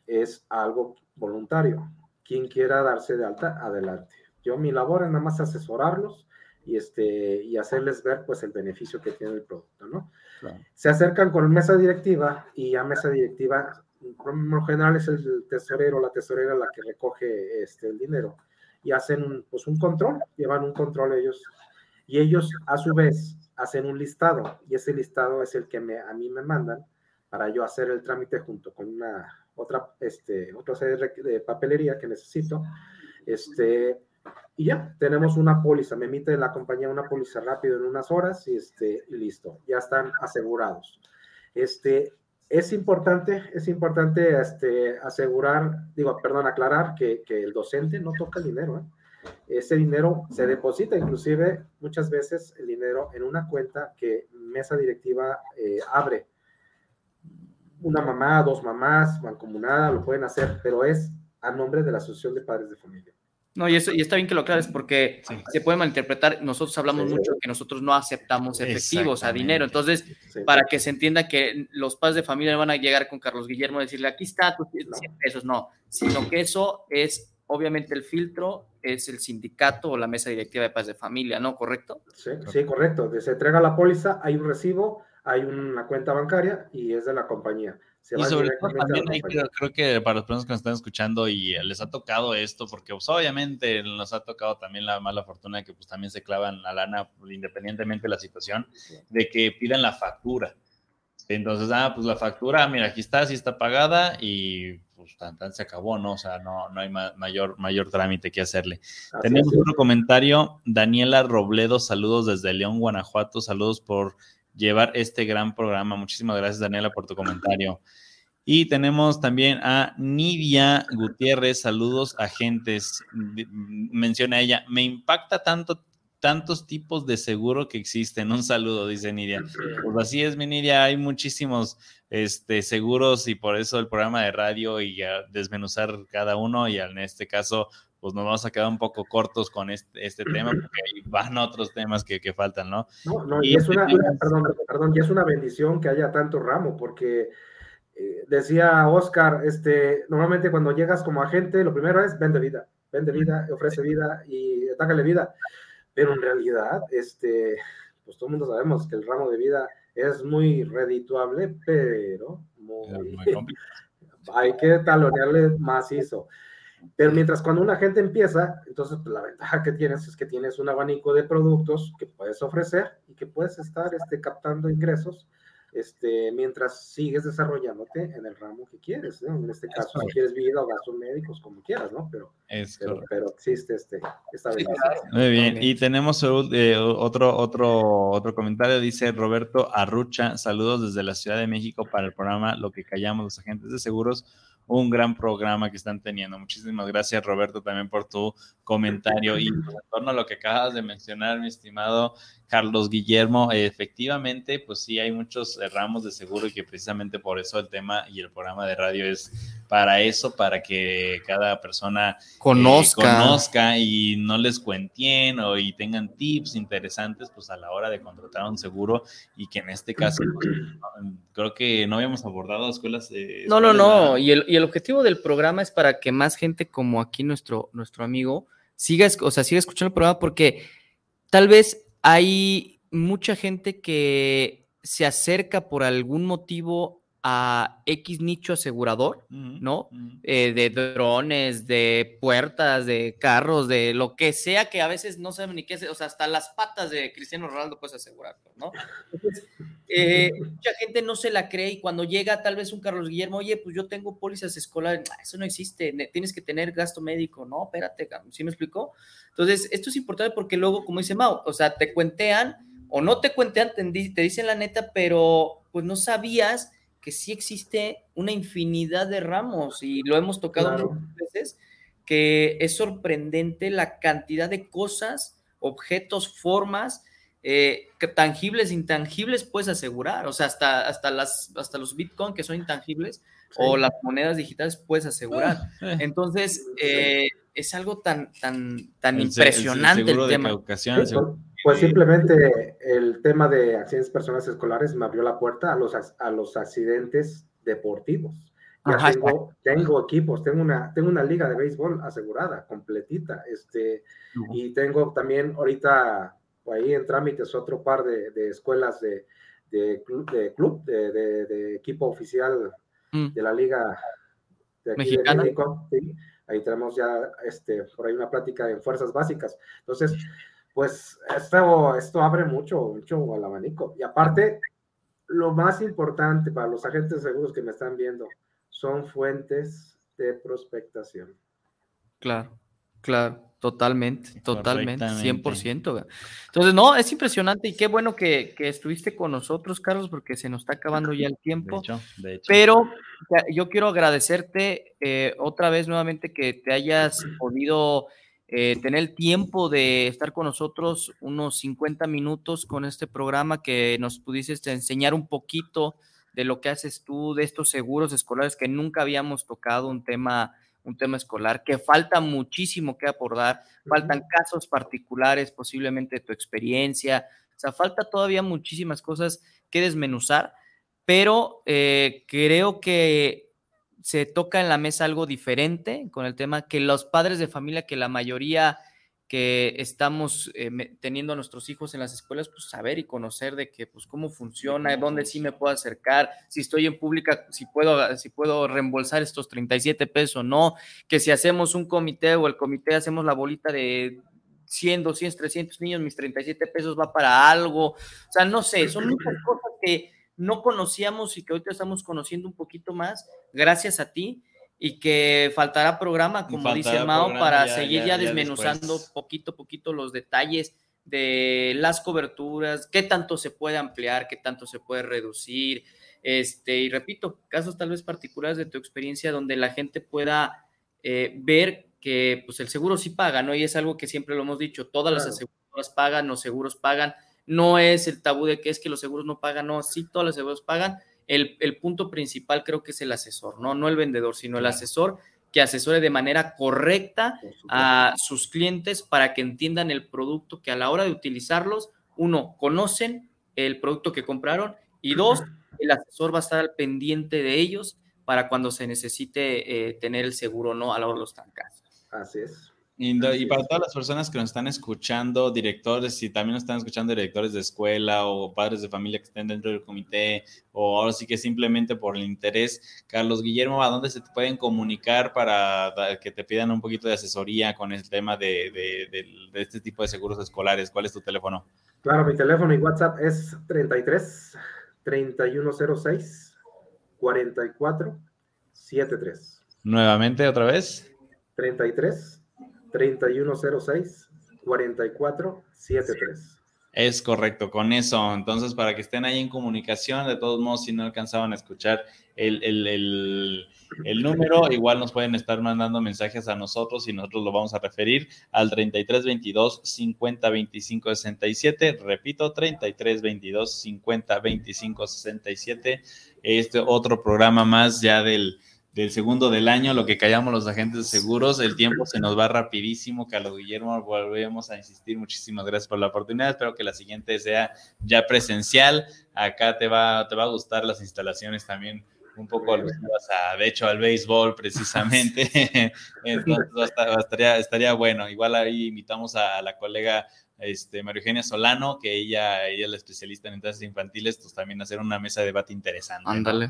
Speaker 6: es algo voluntario. Quien quiera darse de alta, adelante. Yo mi labor es nada más asesorarlos y, este, y hacerles ver pues el beneficio que tiene el producto, ¿no? Se acercan con mesa directiva y a mesa directiva, por lo general es el tesorero, la tesorera la que recoge este, el dinero y hacen pues, un control, llevan un control ellos y ellos a su vez hacen un listado y ese listado es el que me, a mí me mandan para yo hacer el trámite junto con una otra, este, otra serie de papelería que necesito. Este, y ya, tenemos una póliza, me emite la compañía una póliza rápido en unas horas y, este, listo, ya están asegurados. Este, es importante, es importante este, asegurar, digo, perdón, aclarar que, que el docente no toca el dinero. ¿eh? Ese dinero se deposita, inclusive muchas veces el dinero en una cuenta que mesa directiva eh, abre. Una mamá, dos mamás, mancomunada, lo pueden hacer, pero es a nombre de la Asociación de Padres de Familia.
Speaker 2: No, y, eso, y está bien que lo aclares porque se puede malinterpretar. Nosotros hablamos mucho que nosotros no aceptamos efectivos a dinero. Entonces, para que se entienda que los padres de familia no van a llegar con Carlos Guillermo y decirle, aquí está, tus 100 pesos. No, sino que eso es, obviamente, el filtro es el sindicato o la mesa directiva de padres de familia, ¿no? ¿Correcto?
Speaker 6: Sí, sí, correcto. Se entrega la póliza, hay un recibo, hay una cuenta bancaria y es de la compañía
Speaker 4: y sobre todo también hay que, creo que para las personas que nos están escuchando y les ha tocado esto, porque pues, obviamente nos ha tocado también la mala fortuna de que pues también se clavan la lana independientemente de la situación, de que pidan la factura. Entonces, ah, pues la factura, mira, aquí está, sí está pagada y pues tan, tan se acabó, ¿no? O sea, no, no hay mayor, mayor trámite que hacerle. Tenemos otro comentario, Daniela Robledo, saludos desde León, Guanajuato, saludos por llevar este gran programa. Muchísimas gracias, Daniela, por tu comentario. Y tenemos también a Nidia Gutiérrez, saludos agentes. Menciona ella, me impacta tanto tantos tipos de seguro que existen. Un saludo, dice Nidia. Pues así es, mi Nidia, hay muchísimos este, seguros y por eso el programa de radio y desmenuzar cada uno y en este caso pues nos vamos a quedar un poco cortos con este, este tema, porque van otros temas que, que faltan, ¿no?
Speaker 6: No, no, y, es una, perdón, perdón, y es una bendición que haya tanto ramo, porque eh, decía Oscar, este, normalmente cuando llegas como agente, lo primero es vende vida, vende vida, ofrece vida y atácale vida, pero en realidad, este, pues todo el mundo sabemos que el ramo de vida es muy redituable, pero muy, [LAUGHS] hay que talonearle macizo. Pero mientras cuando una gente empieza, entonces pues, la ventaja que tienes es que tienes un abanico de productos que puedes ofrecer y que puedes estar este, captando ingresos este, mientras sigues desarrollándote en el ramo que quieres, En este caso, si quieres vida o gastos médicos, como quieras, ¿no? Pero, pero, existe este, esta ventaja.
Speaker 4: Muy bien, y tenemos eh, otro, otro, otro comentario, dice Roberto Arrucha, saludos desde la Ciudad de México para el programa Lo que callamos los agentes de seguros un gran programa que están teniendo. Muchísimas gracias, Roberto, también por tu comentario. Y en torno a lo que acabas de mencionar, mi estimado Carlos Guillermo, efectivamente, pues sí, hay muchos ramos de seguro y que precisamente por eso el tema y el programa de radio es para eso, para que cada persona eh,
Speaker 2: conozca,
Speaker 4: y no les cuentien o y tengan tips interesantes, pues a la hora de contratar un seguro y que en este caso pues, [CLEARS THROAT] creo que no habíamos abordado escuelas.
Speaker 2: no, no, no, y el, y el objetivo del programa es para que más gente como aquí nuestro, nuestro amigo siga, o sea, siga escuchando el programa porque tal vez hay mucha gente que se acerca por algún motivo a X nicho asegurador, ¿no? Eh, de drones, de puertas, de carros, de lo que sea que a veces no saben ni qué es, o sea, hasta las patas de Cristiano Ronaldo puedes asegurar, ¿no? Entonces, eh, mucha gente no se la cree y cuando llega tal vez un Carlos Guillermo, oye, pues yo tengo pólizas escolares, ah, eso no existe, tienes que tener gasto médico, no, espérate, ¿sí me explicó? Entonces, esto es importante porque luego, como dice Mau, o sea, te cuentean o no te cuentean, te, te dicen la neta, pero pues no sabías que sí existe una infinidad de ramos y lo hemos tocado muchas veces, que es sorprendente la cantidad de cosas, objetos, formas, eh, que tangibles, intangibles puedes asegurar, o sea, hasta, hasta, las, hasta los Bitcoin que son intangibles o las monedas digitales puedes asegurar. Ah, eh. Entonces, eh, es algo tan, tan, tan impresionante el, tema.
Speaker 6: Pues simplemente el tema de accidentes personales escolares me abrió la puerta a los, a los accidentes deportivos. Ya tengo, tengo, equipos, tengo una, tengo una liga de béisbol asegurada, completita, este, y tengo también ahorita ahí en trámites otro par de, de escuelas de, de, club, de, de, equipo oficial mm. de la liga de aquí de México. Ahí tenemos ya este, por ahí una plática en fuerzas básicas. Entonces, pues esto, esto abre mucho, mucho al abanico. Y aparte, lo más importante para los agentes seguros que me están viendo son fuentes de prospectación.
Speaker 2: Claro, claro. Totalmente, totalmente, 100%. Entonces, no, es impresionante y qué bueno que, estuviste con nosotros, Carlos, porque se nos está acabando ya el tiempo. Pero yo quiero agradecerte eh, otra vez nuevamente que te hayas podido eh, tener el tiempo de estar con nosotros unos 50 minutos con este programa, que nos pudiste enseñar un poquito de lo que haces tú, de estos seguros escolares que nunca habíamos tocado, un tema un tema escolar, que falta muchísimo que abordar, faltan casos particulares, posiblemente tu experiencia, o sea, falta todavía muchísimas cosas que desmenuzar, pero eh, creo que se toca en la mesa algo diferente con el tema que los padres de familia, que la mayoría que estamos eh, teniendo a nuestros hijos en las escuelas, pues saber y conocer de que, pues, cómo funciona, dónde sí me puedo acercar, si estoy en pública, si puedo, si puedo reembolsar estos 37 pesos o no, que si hacemos un comité o el comité hacemos la bolita de 100, 200, 300 niños, mis 37 pesos va para algo, o sea, no sé, son muchas [CLEARS THROAT] cosas que no conocíamos y que ahorita estamos conociendo un poquito más, gracias a ti y que faltará programa, como dice Mao, para seguir ya, desmenuzando poquito a poquito los detalles de las coberturas, qué tanto se puede ampliar, qué tanto se puede reducir, este, y repito, casos tal vez particulares de tu experiencia donde la gente pueda eh, ver que pues el seguro sí paga, ¿no? Y es algo que siempre lo hemos dicho, todas las aseguradoras pagan, los seguros pagan, no es el tabú de que es que los seguros no pagan, no, sí, todos los seguros pagan, el, punto principal creo que es el asesor, ¿no? No el vendedor, sino el asesor que asesore de manera correcta a sus clientes para que entiendan el producto que a la hora de utilizarlos, uno, conocen el producto que compraron y dos, el asesor va a estar al pendiente de ellos para cuando se necesite eh, tener el seguro no a la hora de los casos.
Speaker 6: Así es.
Speaker 4: Y, para todas las personas que nos están escuchando, directores, si también nos están escuchando directores de escuela o padres de familia que estén dentro del comité, o ahora sí que simplemente por el interés, Carlos Guillermo, ¿a dónde se te pueden comunicar para que te pidan un poquito de asesoría con el tema de, de este tipo de seguros escolares? ¿Cuál es tu teléfono?
Speaker 6: Claro, mi teléfono y WhatsApp es 33 3106 44 73.
Speaker 4: Nuevamente, otra vez.
Speaker 6: 33 3106 4473.
Speaker 4: Es correcto, con eso. Entonces, para que estén ahí en comunicación, de todos modos, si no alcanzaban a escuchar el, el, el, número, igual nos pueden estar mandando mensajes a nosotros y nosotros lo vamos a referir al 3322 50 25 67. Repito, 3322 50 25 67. Este otro programa más ya del del segundo del año, lo que callamos los agentes seguros, el tiempo se nos va rapidísimo, Carlos Guillermo, volvemos a insistir, muchísimas gracias por la oportunidad, espero que la siguiente sea ya presencial, acá te va, te va a gustar las instalaciones también un poco alusivas a, de hecho, al béisbol [LAUGHS] precisamente, [LAUGHS] entonces estaría, estaría bueno, igual ahí invitamos a, la colega este, María Eugenia Solano, que ella, ella es la especialista en entradas infantiles, pues también hacer una mesa de debate interesante.
Speaker 2: Ándale.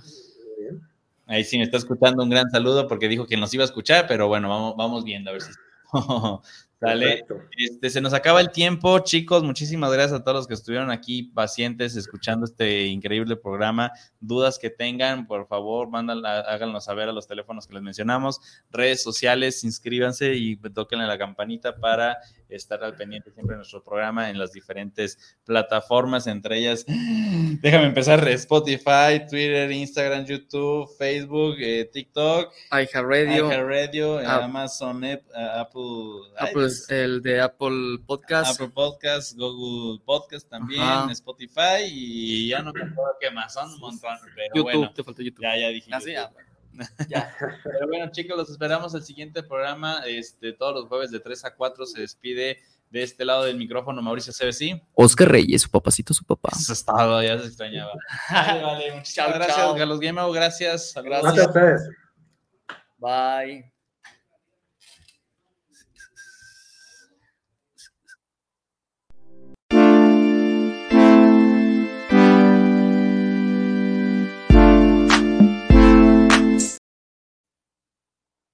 Speaker 4: Ahí sí me está escuchando un gran saludo porque dijo que nos iba a escuchar, pero bueno, vamos, vamos viendo a ver si. [LAUGHS] Dale. Este, se nos acaba el tiempo, chicos. Muchísimas gracias a todos los que estuvieron aquí pacientes escuchando este increíble programa. Dudas que tengan, por favor, mándanla, háganos saber a los teléfonos que les mencionamos. Redes sociales, inscríbanse y toquenle la campanita para estar al pendiente siempre de nuestro programa en las diferentes plataformas, entre ellas, [GASPS] déjame empezar, Spotify, Twitter, Instagram, YouTube, Facebook, eh, TikTok, iHeartRadio, Amazon, Apple,
Speaker 2: Apple el de Apple Podcast,
Speaker 4: Apple Podcast, Google Podcast también, Spotify y ya no recuerdo qué más, son un montón, pero
Speaker 2: YouTube,
Speaker 4: bueno,
Speaker 2: te falta YouTube.
Speaker 4: Ya, ya dije.
Speaker 2: Ah,
Speaker 4: ya. [LAUGHS] Pero bueno, chicos, los esperamos el siguiente programa. Este, todos los jueves de 3 a 4 se despide de este lado del micrófono Mauricio CBC.
Speaker 5: Oscar Reyes, su papacito, su papá.
Speaker 4: Eso es todo, ya se extrañaba. [LAUGHS] vale, vale. Muchas gracias, Carlos Guillermo. Gracias.
Speaker 6: Gracias a ustedes.
Speaker 2: Bye.